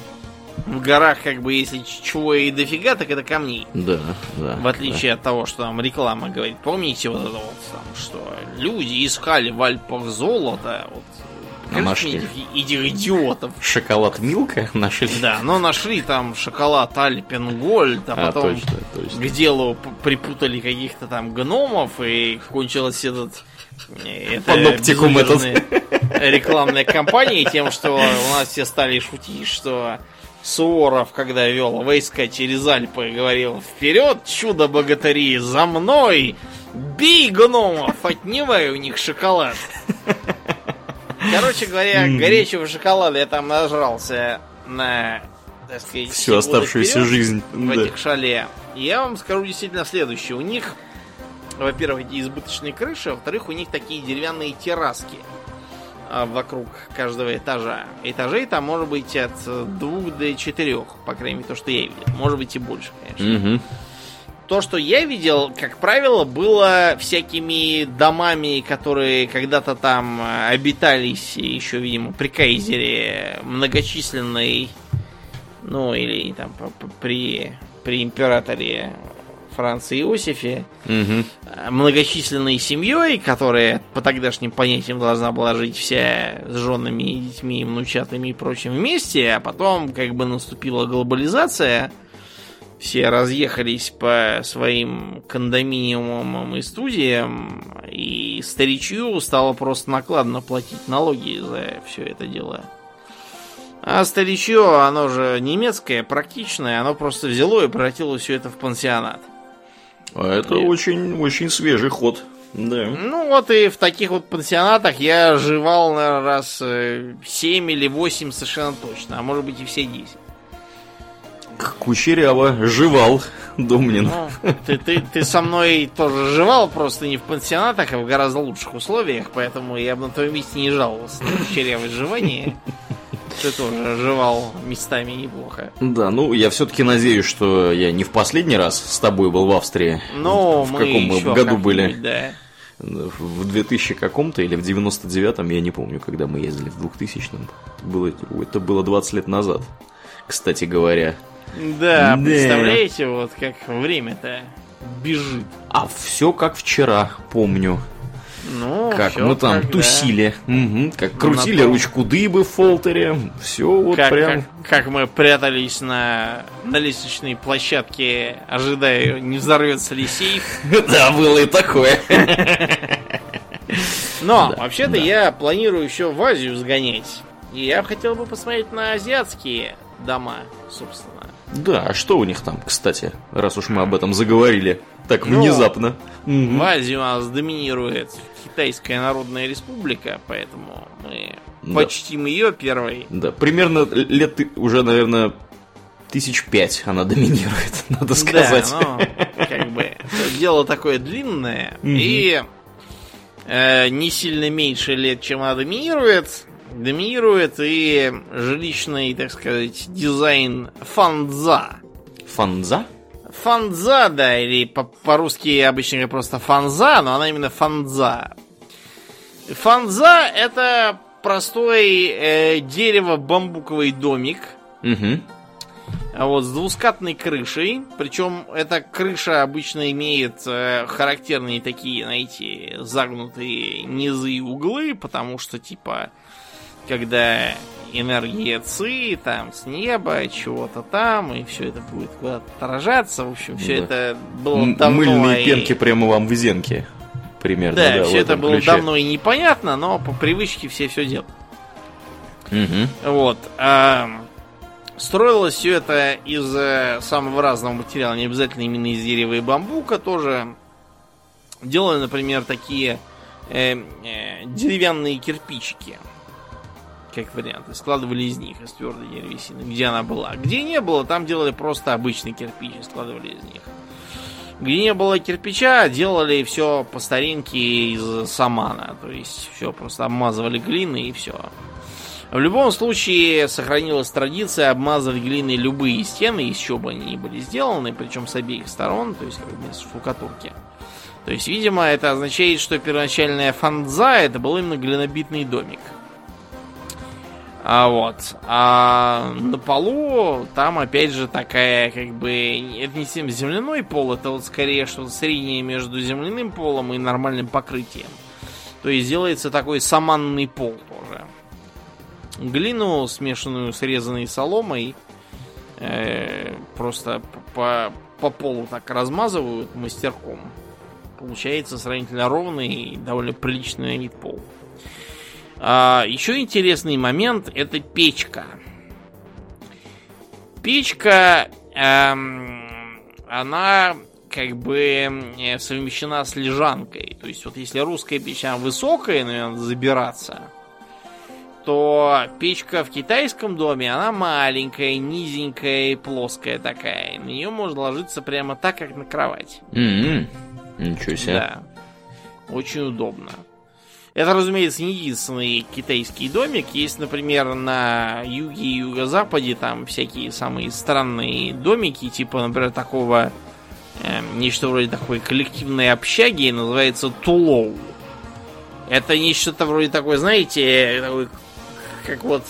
В горах, как бы, если чего и дофига, так это камней. Да, да. В отличие от того, что там реклама говорит. Помните вот это вот, там, что люди искали в Альпах золото? Вот, А нашли. этих, идиотов. да. Шоколад Милка нашли? Да, но нашли там шоколад Альпенгольд, а А, потом точно, точно. к делу припутали каких-то там гномов, и кончилась этот... э, это Паноптикум этот. Рекламная кампания тем, что у нас все стали шутить, что Суворов, когда вел войска через Альпы, говорил «Вперед, чудо-богатыри, за мной! Бей гномов, отнимай у них шоколад!» Короче говоря, горячего шоколада я там нажрался на, так сказать, Всю оставшуюся жизнь. в да. этих шале. И я вам скажу действительно следующее. У них, во-первых, эти избыточные крыши, а во-вторых, у них такие деревянные терраски. А, вокруг каждого этажа. Этажей там может быть от двух до четырех, по крайней мере, то, что я видел. Может быть и больше, конечно. Угу. То, что я видел, как правило, было всякими домами, которые когда-то там обитались еще, видимо, при Кайзере многочисленной, ну, или там при, при императоре Франции Иосифе, Угу. многочисленной семьей, которая по тогдашним понятиям должна была жить вся с женами, и детьми, внучатами и прочим вместе, а потом как бы наступила глобализация, все разъехались по своим кондоминиумам и студиям, и старичью стало просто накладно платить налоги за все это дело. А старичье, оно же немецкое, практичное, оно просто взяло и превратило все это в пансионат. А это Нет. очень, очень свежий ход. Да. Ну вот и в таких вот пансионатах я жевал, наверное, раз 7 или 8 совершенно точно, а может быть и все 10. Кучеряво жевал Домнин. Ну, ты, ты, ты со мной тоже жевал, просто не в пансионатах, а в гораздо лучших условиях, поэтому я бы на твоем месте не жаловался на кучерявое жевание. Ты тоже жевал местами неплохо. Да, ну я все-таки надеюсь, что я не в последний раз с тобой был в Австрии. Но в мы каком мы году были? Да. В 2000 каком-то или в 99-м, я не помню, когда мы ездили, в 2000-м. Было, это было 20 лет назад, кстати говоря. Да, Да. представляете, вот как время-то бежит. А все как вчера, помню. Ну, как всё мы там как, да. тусили. Мгм, как крутили том. ручку дыбы в фолтере. Все вот как, прям. как, как мы прятались на, на лестничной площадке, ожидая, не взорвется ли сейф. Да, было и такое. Но, вообще-то, я планирую еще в Азию сгонять. И я хотел бы посмотреть на азиатские дома, собственно. Да, а что у них там, кстати, раз уж мы об этом заговорили так внезапно? В Азии у нас доминирует Китайская Народная Республика, поэтому мы Да. почтим ее первой. Да, примерно лет уже, наверное, тысяч пять она доминирует, надо сказать. Да, ну, как бы, дело такое длинное, и э, не сильно меньше лет, чем она доминирует, доминирует и жилищный, так сказать, дизайн фанза. Фанза? Фанза, да, или по- по-русски обычно говорят просто фанза, но она именно фанза. Фанза это простой э, дерево-бамбуковый домик, Угу. вот с двускатной крышей. Причем эта крыша обычно имеет э, характерные такие, знаете, загнутые низы и углы, потому что, типа, когда энергия ЦИ, там, с неба, чего-то там, и все это будет куда-то отражаться. В общем, все Да. это было М- давно... Мыльные и- пенки прямо вам в зенке. Примерно, Да, да, все это было ключе. давно и непонятно, но по привычке все все делают. Мгм. Вот. а, строилось все это из э, самого разного материала, не обязательно именно из дерева и бамбука тоже. Делали, например, такие э, э, деревянные кирпичики. Как вариант. Складывали из них, из твердой деревесины, где она была. Где не было, там делали просто обычный кирпич и складывали из них. Где не было кирпича, делали все по старинке из самана. То есть все просто обмазывали глиной и все. В любом случае сохранилась традиция обмазывать глиной любые стены, чего бы они ни были сделаны, причем с обеих сторон, то есть как бы без штукатурки. То есть, видимо, это означает, что первоначальная фанза это был именно глинобитный домик. А вот. А на полу там опять же такая, как бы, это не совсем земляной пол, это вот скорее что-то среднее между земляным полом и нормальным покрытием. То есть делается такой саманный пол тоже. Глину, смешанную с резаной соломой, э, просто по, по полу так размазывают мастерком. Получается сравнительно ровный и довольно приличный вид пол. А, еще интересный момент это печка. Печка, эм, она как бы э, совмещена с лежанкой. То есть вот если русская печь она высокая, наверное, надо забираться, то печка в китайском доме, она маленькая, низенькая и плоская такая. На нее можно ложиться прямо так, как на кровать. М-м. Ничего себе. Да. Очень удобно. Это, разумеется, не единственный китайский домик. Есть, например, на юге и юго-западе там всякие самые странные домики, типа, например, такого э, нечто вроде такой коллективной общаги, называется Тулоу. Это нечто вроде такой, знаете, такой, как вот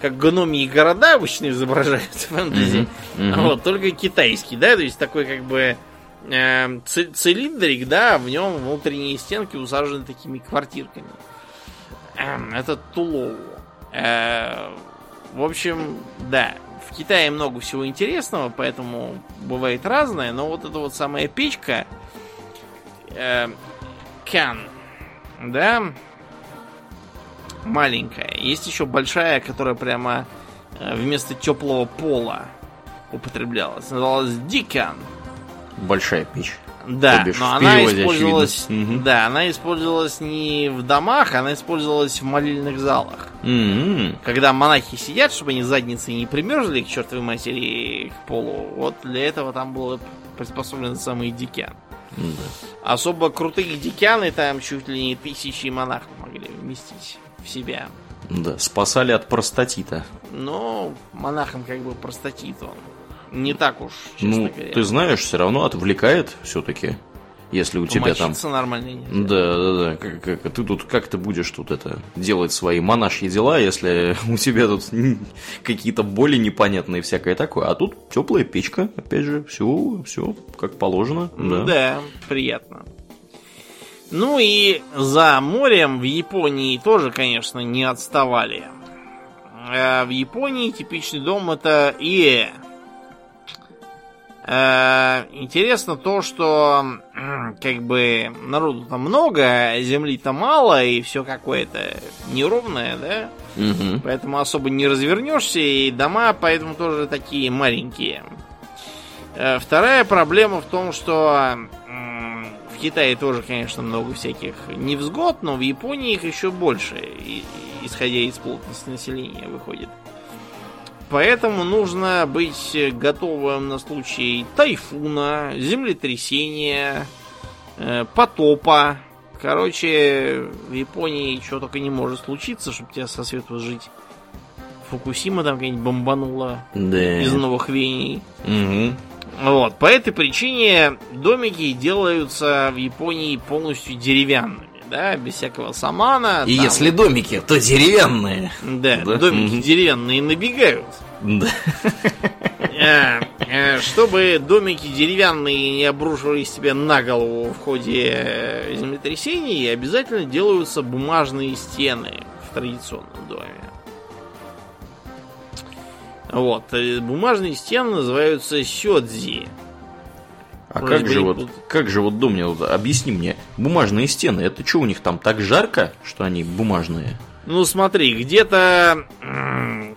как гномии города обычно изображают в фэнтези. Mm-hmm. Mm-hmm. Вот, только китайский, да, то есть такой как бы э, цилиндрик, да, в нем внутренние стенки усажены такими квартирками. Э, это Тулоу. Э, в общем, да, в Китае много всего интересного, поэтому бывает разное, но вот эта вот самая печка э, Кан, да, маленькая. Есть еще большая, которая прямо э, вместо теплого пола употреблялась. Называлась Дикан большая печь. Да, но она использовалась, угу. да, она использовалась не в домах, она использовалась в молильных залах. Mm-hmm. Когда монахи сидят, чтобы они задницы не примерзли к чертовой матери к полу, вот для этого там было приспособлен самый дикян. Mm-hmm. Особо крутые дикяны там чуть ли не тысячи монахов могли вместить в себя. Да, спасали от простатита. Но монахам как бы простатит он не так уж, честно ну, говоря. Ты знаешь, все равно отвлекает все-таки. Если у тебя там... нормально нельзя. Да, да, да. Как, как, ты тут, как ты будешь тут это делать свои монашьи дела, если у тебя тут какие-то боли непонятные всякое такое. А тут теплая печка, опять же, все, все как положено. Да. да, приятно. Ну и за морем в Японии тоже, конечно, не отставали. А в Японии типичный дом это Ие. Э, интересно то, что как бы народу там много, земли-то мало, и все какое-то неровное, да? Угу. Поэтому особо не развернешься, и дома поэтому тоже такие маленькие. Э, вторая проблема в том, что в Китае тоже, конечно, много всяких невзгод, но в Японии их еще больше, исходя из плотности населения, выходит. Поэтому нужно быть готовым на случай тайфуна, землетрясения, э, потопа. Короче, в Японии что только не может случиться, чтобы тебя со свету жить. Фукусима там какая-нибудь бомбанула да. из новых вений. Угу. Вот, по этой причине домики делаются в Японии полностью деревянными да, без всякого самана. И там... если домики, то деревянные. Да, да? домики mm деревянные набегают. Да. Э, э, чтобы домики деревянные не обрушивались тебе на голову в ходе э, землетрясений, обязательно делаются бумажные стены в традиционном доме. Вот. Бумажные стены называются сёдзи. А как же, вот, как же вот дом мне вот, объясни мне, бумажные стены, это что у них там так жарко, что они бумажные? Ну смотри, где-то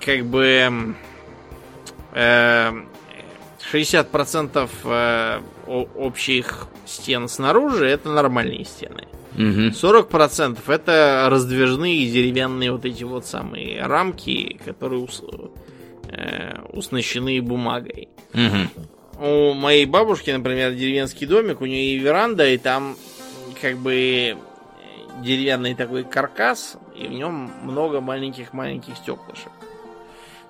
как бы э, 60% э, общих стен снаружи это нормальные стены. Угу. 40% это раздвижные деревянные вот эти вот самые рамки, которые ус, э, уснащены бумагой. Угу у моей бабушки, например, деревенский домик, у нее и веранда, и там как бы деревянный такой каркас, и в нем много маленьких-маленьких стеклышек.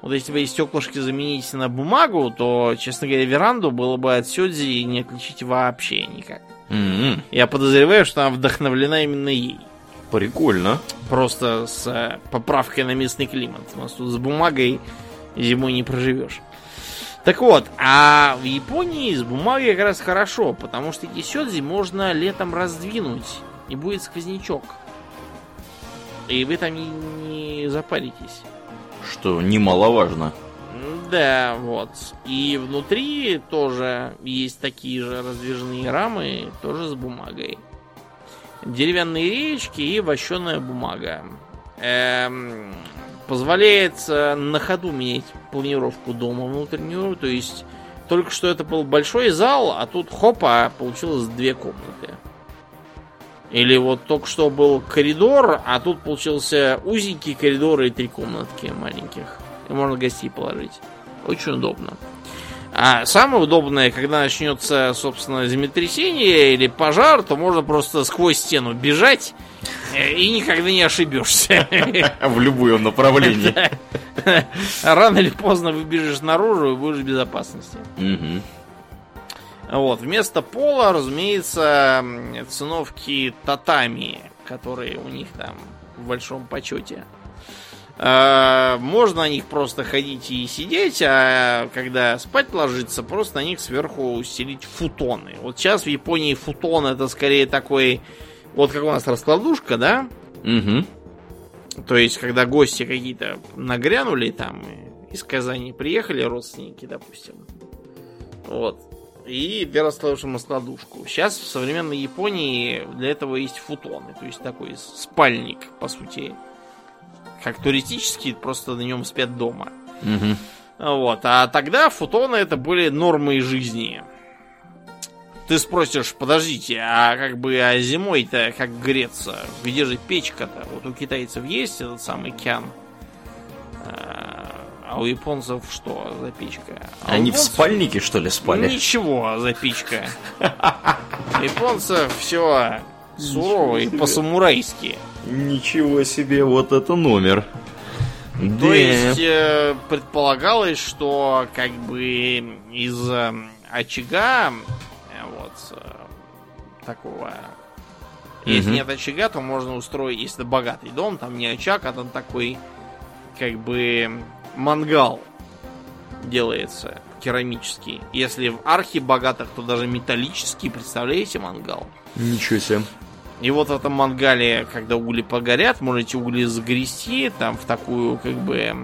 Вот если бы эти стеклышки заменить на бумагу, то, честно говоря, веранду было бы от Сёдзи не отличить вообще никак. Mm-hmm. Я подозреваю, что она вдохновлена именно ей. Прикольно. Просто с э, поправкой на местный климат. У нас тут с бумагой зимой не проживешь. Так вот, а в Японии с бумагой как раз хорошо, потому что кисёдзи можно летом раздвинуть, и будет сквознячок. И вы там не, не запаритесь. Что немаловажно. Да, вот. И внутри тоже есть такие же раздвижные рамы, тоже с бумагой. Деревянные речки и вощеная бумага. Эм, позволяет э, на ходу менять планировку дома внутреннюю. То есть только что это был большой зал, а тут хопа, получилось две комнаты. Или вот только что был коридор, а тут получился узенький коридор и три комнатки маленьких. И можно гостей положить. Очень удобно. А самое удобное, когда начнется, собственно, землетрясение или пожар, то можно просто сквозь стену бежать И никогда не ошибешься. В любом направлении. Рано или поздно выбежишь наружу и будешь в безопасности. Вот, вместо пола, разумеется, циновки татами, которые у них там в большом почете. А, можно на них просто ходить и сидеть, а когда спать ложиться, просто на них сверху устелить футоны. Вот сейчас в Японии футон это скорее такой, вот как у нас раскладушка, да? Угу. То есть, когда гости какие-то нагрянули там, из Казани приехали родственники, допустим. Вот и для раскладываешь раскладушку. Сейчас в современной Японии для этого есть футоны, то есть такой спальник, по сути, как туристический, просто на нем спят дома. Угу. Вот. А тогда футоны это были нормой жизни. Ты спросишь, подождите, а как бы а зимой-то как греться? Где же печка-то? Вот у китайцев есть этот самый кян. А, а у японцев что за печка? А Они японцев... в спальнике, что ли, спали? Ничего за печка. У японцев все сурово и по-самурайски. Ничего себе, вот это номер. То да. есть э, предполагалось, что как бы из э, очага вот э, такого если угу. нет очага, то можно устроить, если это богатый дом, там не очаг, а там такой как бы мангал делается керамический. Если в архе богатых, то даже металлический, представляете, мангал? Ничего себе. И вот в этом мангале, когда угли погорят, можете угли загрести там в такую, как бы,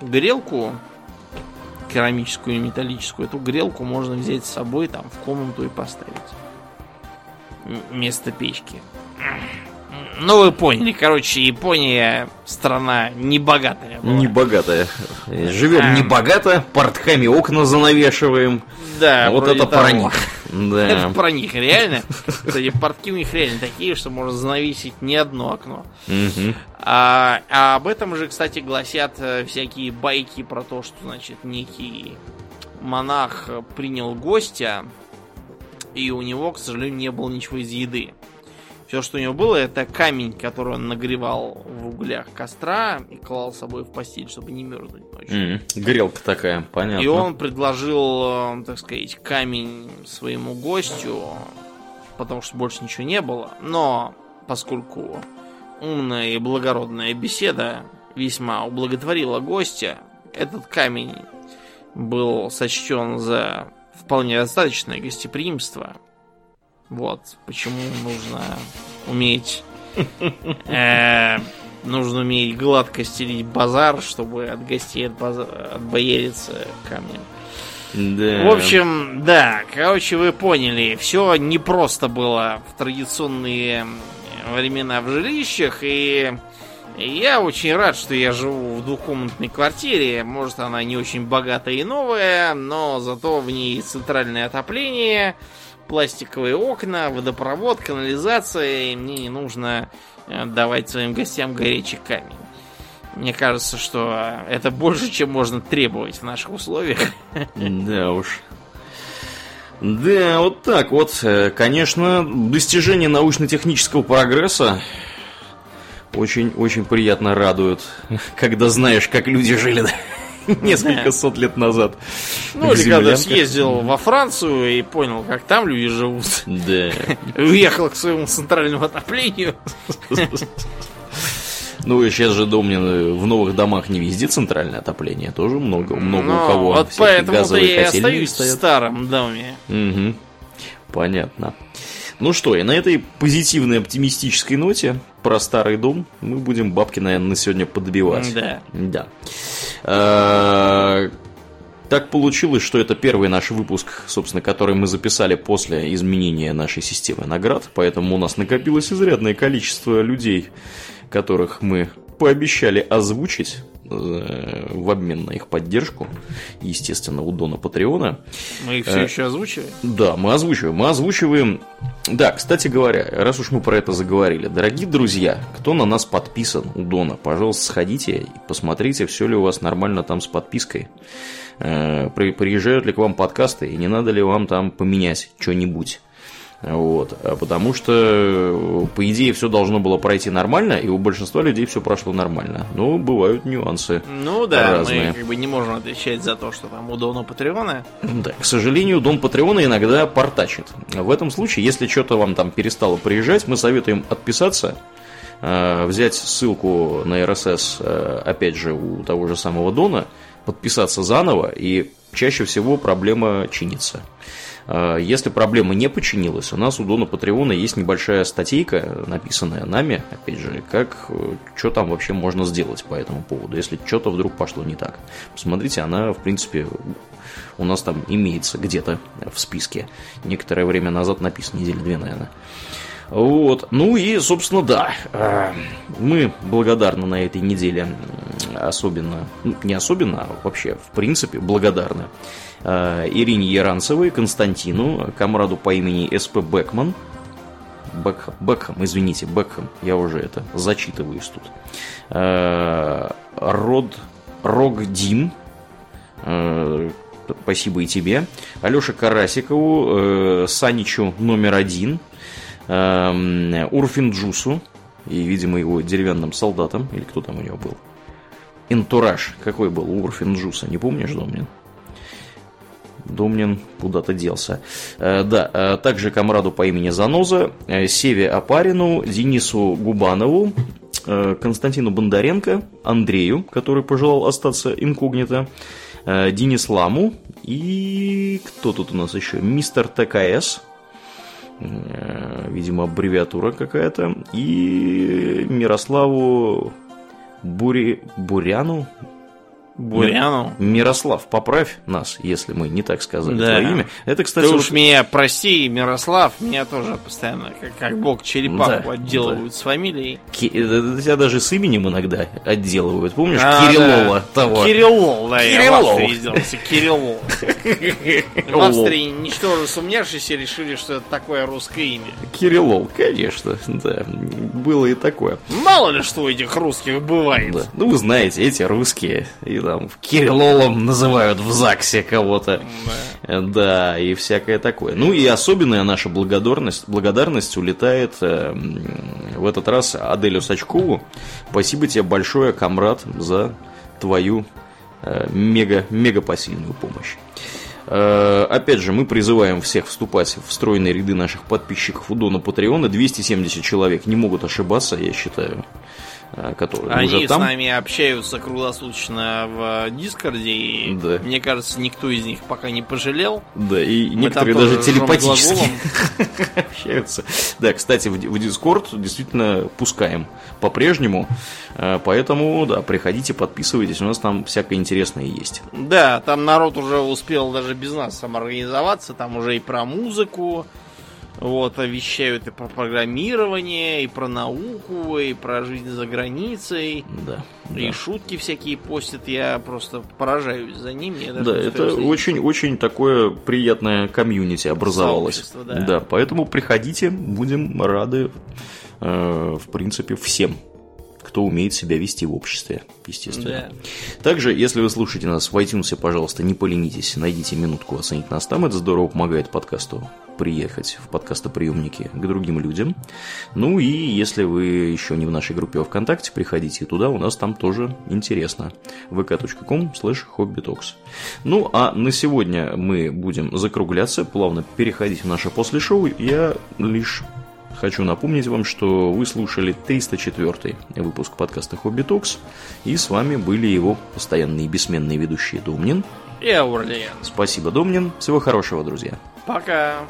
грелку керамическую и металлическую. Эту грелку можно взять с собой там в комнату и поставить. Вместо печки. Ну, вы поняли, короче, Япония страна небогатая. Была. Небогатая. Живем а... небогато, портхами окна занавешиваем. Да, вот это того. про них. Да. Это про них, реально. Кстати, портки у них реально такие, что можно занавесить не одно окно. Угу. А, а об этом же, кстати, гласят э, всякие байки про то, что, значит, некий монах принял гостя, и у него, к сожалению, не было ничего из еды. Все, что у него было, это камень, который он нагревал в углях костра и клал с собой в постель, чтобы не мерзнуть ночью. Mm, грелка такая, понятно. И он предложил, э, так сказать, камень своему гостю, потому что больше ничего не было. Но поскольку умная и благородная беседа весьма ублаготворила гостя, этот камень был сочтен за вполне достаточное гостеприимство вот почему нужно уметь э, нужно уметь гладко стелить базар, чтобы от гостей от отбоериться камнем. Да. В общем, да, короче, вы поняли, все не просто было в традиционные времена в жилищах, и я очень рад, что я живу в двухкомнатной квартире. Может, она не очень богатая и новая, но зато в ней центральное отопление, пластиковые окна, водопровод, канализация, и мне не нужно э, давать своим гостям горячий камень. Мне кажется, что это больше, чем можно требовать в наших условиях. Да уж. Да, вот так вот. Э, конечно, достижение научно-технического прогресса очень-очень приятно радует, когда знаешь, как люди жили несколько сот лет назад. Ну, или когда съездил во Францию и понял, как там люди живут. Да. Уехал к своему центральному отоплению. Ну, и сейчас же, дом в новых домах не везде центральное отопление. Тоже много, много ну, у кого. Вот поэтому-то я и остаюсь стоят. в старом доме. Угу. Понятно. Ну что, и на этой позитивной оптимистической ноте про старый дом мы будем бабки, наверное, на сегодня подбивать. Да. Да. А, так получилось, что это первый наш выпуск, собственно, который мы записали после изменения нашей системы наград, поэтому у нас накопилось изрядное количество людей, которых мы пообещали озвучить э, в обмен на их поддержку, естественно, у Дона Патреона. Мы их все э, еще озвучиваем? Да, мы озвучиваем. Мы озвучиваем... Да, кстати говоря, раз уж мы про это заговорили, дорогие друзья, кто на нас подписан у Дона, пожалуйста, сходите и посмотрите, все ли у вас нормально там с подпиской. Э, приезжают ли к вам подкасты, и не надо ли вам там поменять что-нибудь. Вот. А потому что, по идее, все должно было пройти нормально, и у большинства людей все прошло нормально. Но бывают нюансы. Ну да, разные. мы как бы не можем отвечать за то, что там у Дона Патреона. Да, к сожалению, Дон Патреона иногда портачит. В этом случае, если что-то вам там перестало приезжать, мы советуем отписаться, э, взять ссылку на RSS, э, опять же, у того же самого Дона, подписаться заново, и чаще всего проблема чинится. Э, Если проблема не починилась, у нас у Дона Патреона есть небольшая статейка, написанная нами, опять же, как, что там вообще можно сделать по этому поводу, если что-то вдруг пошло не так. Посмотрите, она, в принципе, у нас там имеется где-то в списке. Некоторое время назад написано, недели две, наверное. Вот. Ну и, собственно, да, э, мы благодарны на этой неделе особенно, ну, не особенно, а вообще, в принципе, благодарны э, Ирине Яранцевой, Константину, комраду по имени СП Бекман, Бекхэм, Бекхэм, извините, Бекхэм, я уже это зачитываюсь тут. Э, Род, Рог Дим, э, спасибо и тебе. Алёше Карасикову, э, Саничу номер один, э, Урфинджусу, и, видимо, его деревянным солдатом, или кто там у него был. Энтураж, какой был у Урфинджуса, не помнишь, Домнин? Домнин куда-то делся. Э, да, э, также комраду по имени Заноза, э, Севе Апарину, Денису Губанову, Константину Бондаренко, Андрею, который пожелал остаться инкогнито, Денис Ламу и кто тут у нас еще? Мистер ТКС, видимо, аббревиатура какая-то, и Мирославу Бури... Буряну, Буряну. Мирослав, поправь нас, если мы не так сказали Да. твое имя. Это, кстати, Ты вот- уж меня прости, Мирослав, меня тоже постоянно, как, как бог черепаху Да, отделывают с фамилией. Ки- э, тебя даже с именем иногда отделывают. Помнишь, А, Кириллова да. того? Кириллов, да, я в Кириллов. Австрии Кириллов. В Австрии, ничтоже сумневшись, решили, что это такое русское имя. Кириллов, конечно, да. Было и такое. Мало ли что у этих русских бывает. Да. Ну, вы знаете, эти русские, и там Кириллолом называют в ЗАГСе кого-то. Э, Да, и всякое такое. Ну и особенная наша благодарность, благодарность улетает э, в этот раз Аделю Сачкову. Спасибо тебе большое, комрад, за твою э, мега, мега посильную помощь. Э, Опять же, мы призываем всех вступать в стройные ряды наших подписчиков у Дона Патреона. 270 человек не могут ошибаться, я считаю, которые Они уже с там. нами общаются круглосуточно в Дискорде, и Да. мне кажется, никто из них пока не пожалел. Да, и Мы некоторые даже телепатически общаются. Да, кстати, в, Discord действительно пускаем по-прежнему. Э, Поэтому, да, приходите, подписывайтесь, у нас там всякое интересное есть. Да, там народ уже успел даже без нас самоорганизоваться, там уже и про музыку, вот, вещают и про программирование, и про науку, и про жизнь за границей, Да. и да. шутки всякие постят, я просто поражаюсь за ними. Да, это очень-очень такое приятное комьюнити образовалось. Сообщество, да. поэтому приходите, будем рады, э, в принципе, всем, кто умеет себя вести в обществе, естественно. Да. Также, если вы слушаете нас в iTunes, пожалуйста, не поленитесь, найдите минутку оценить нас там, это здорово помогает подкасту приехать в подкастоприемники к другим людям. Ну и если вы еще не в нашей группе ВКонтакте, приходите туда, у нас там тоже интересно. vk.com slash hobbytalks. Ну а на сегодня мы будем закругляться, плавно переходить в наше после шоу. Я лишь Хочу напомнить вам, что вы слушали 304 выпуск подкаста Хобби Токс, и с вами были его постоянные и бессменные ведущие Домнин. И Аурлиен. Спасибо, Домнин. Всего хорошего, друзья. Пока.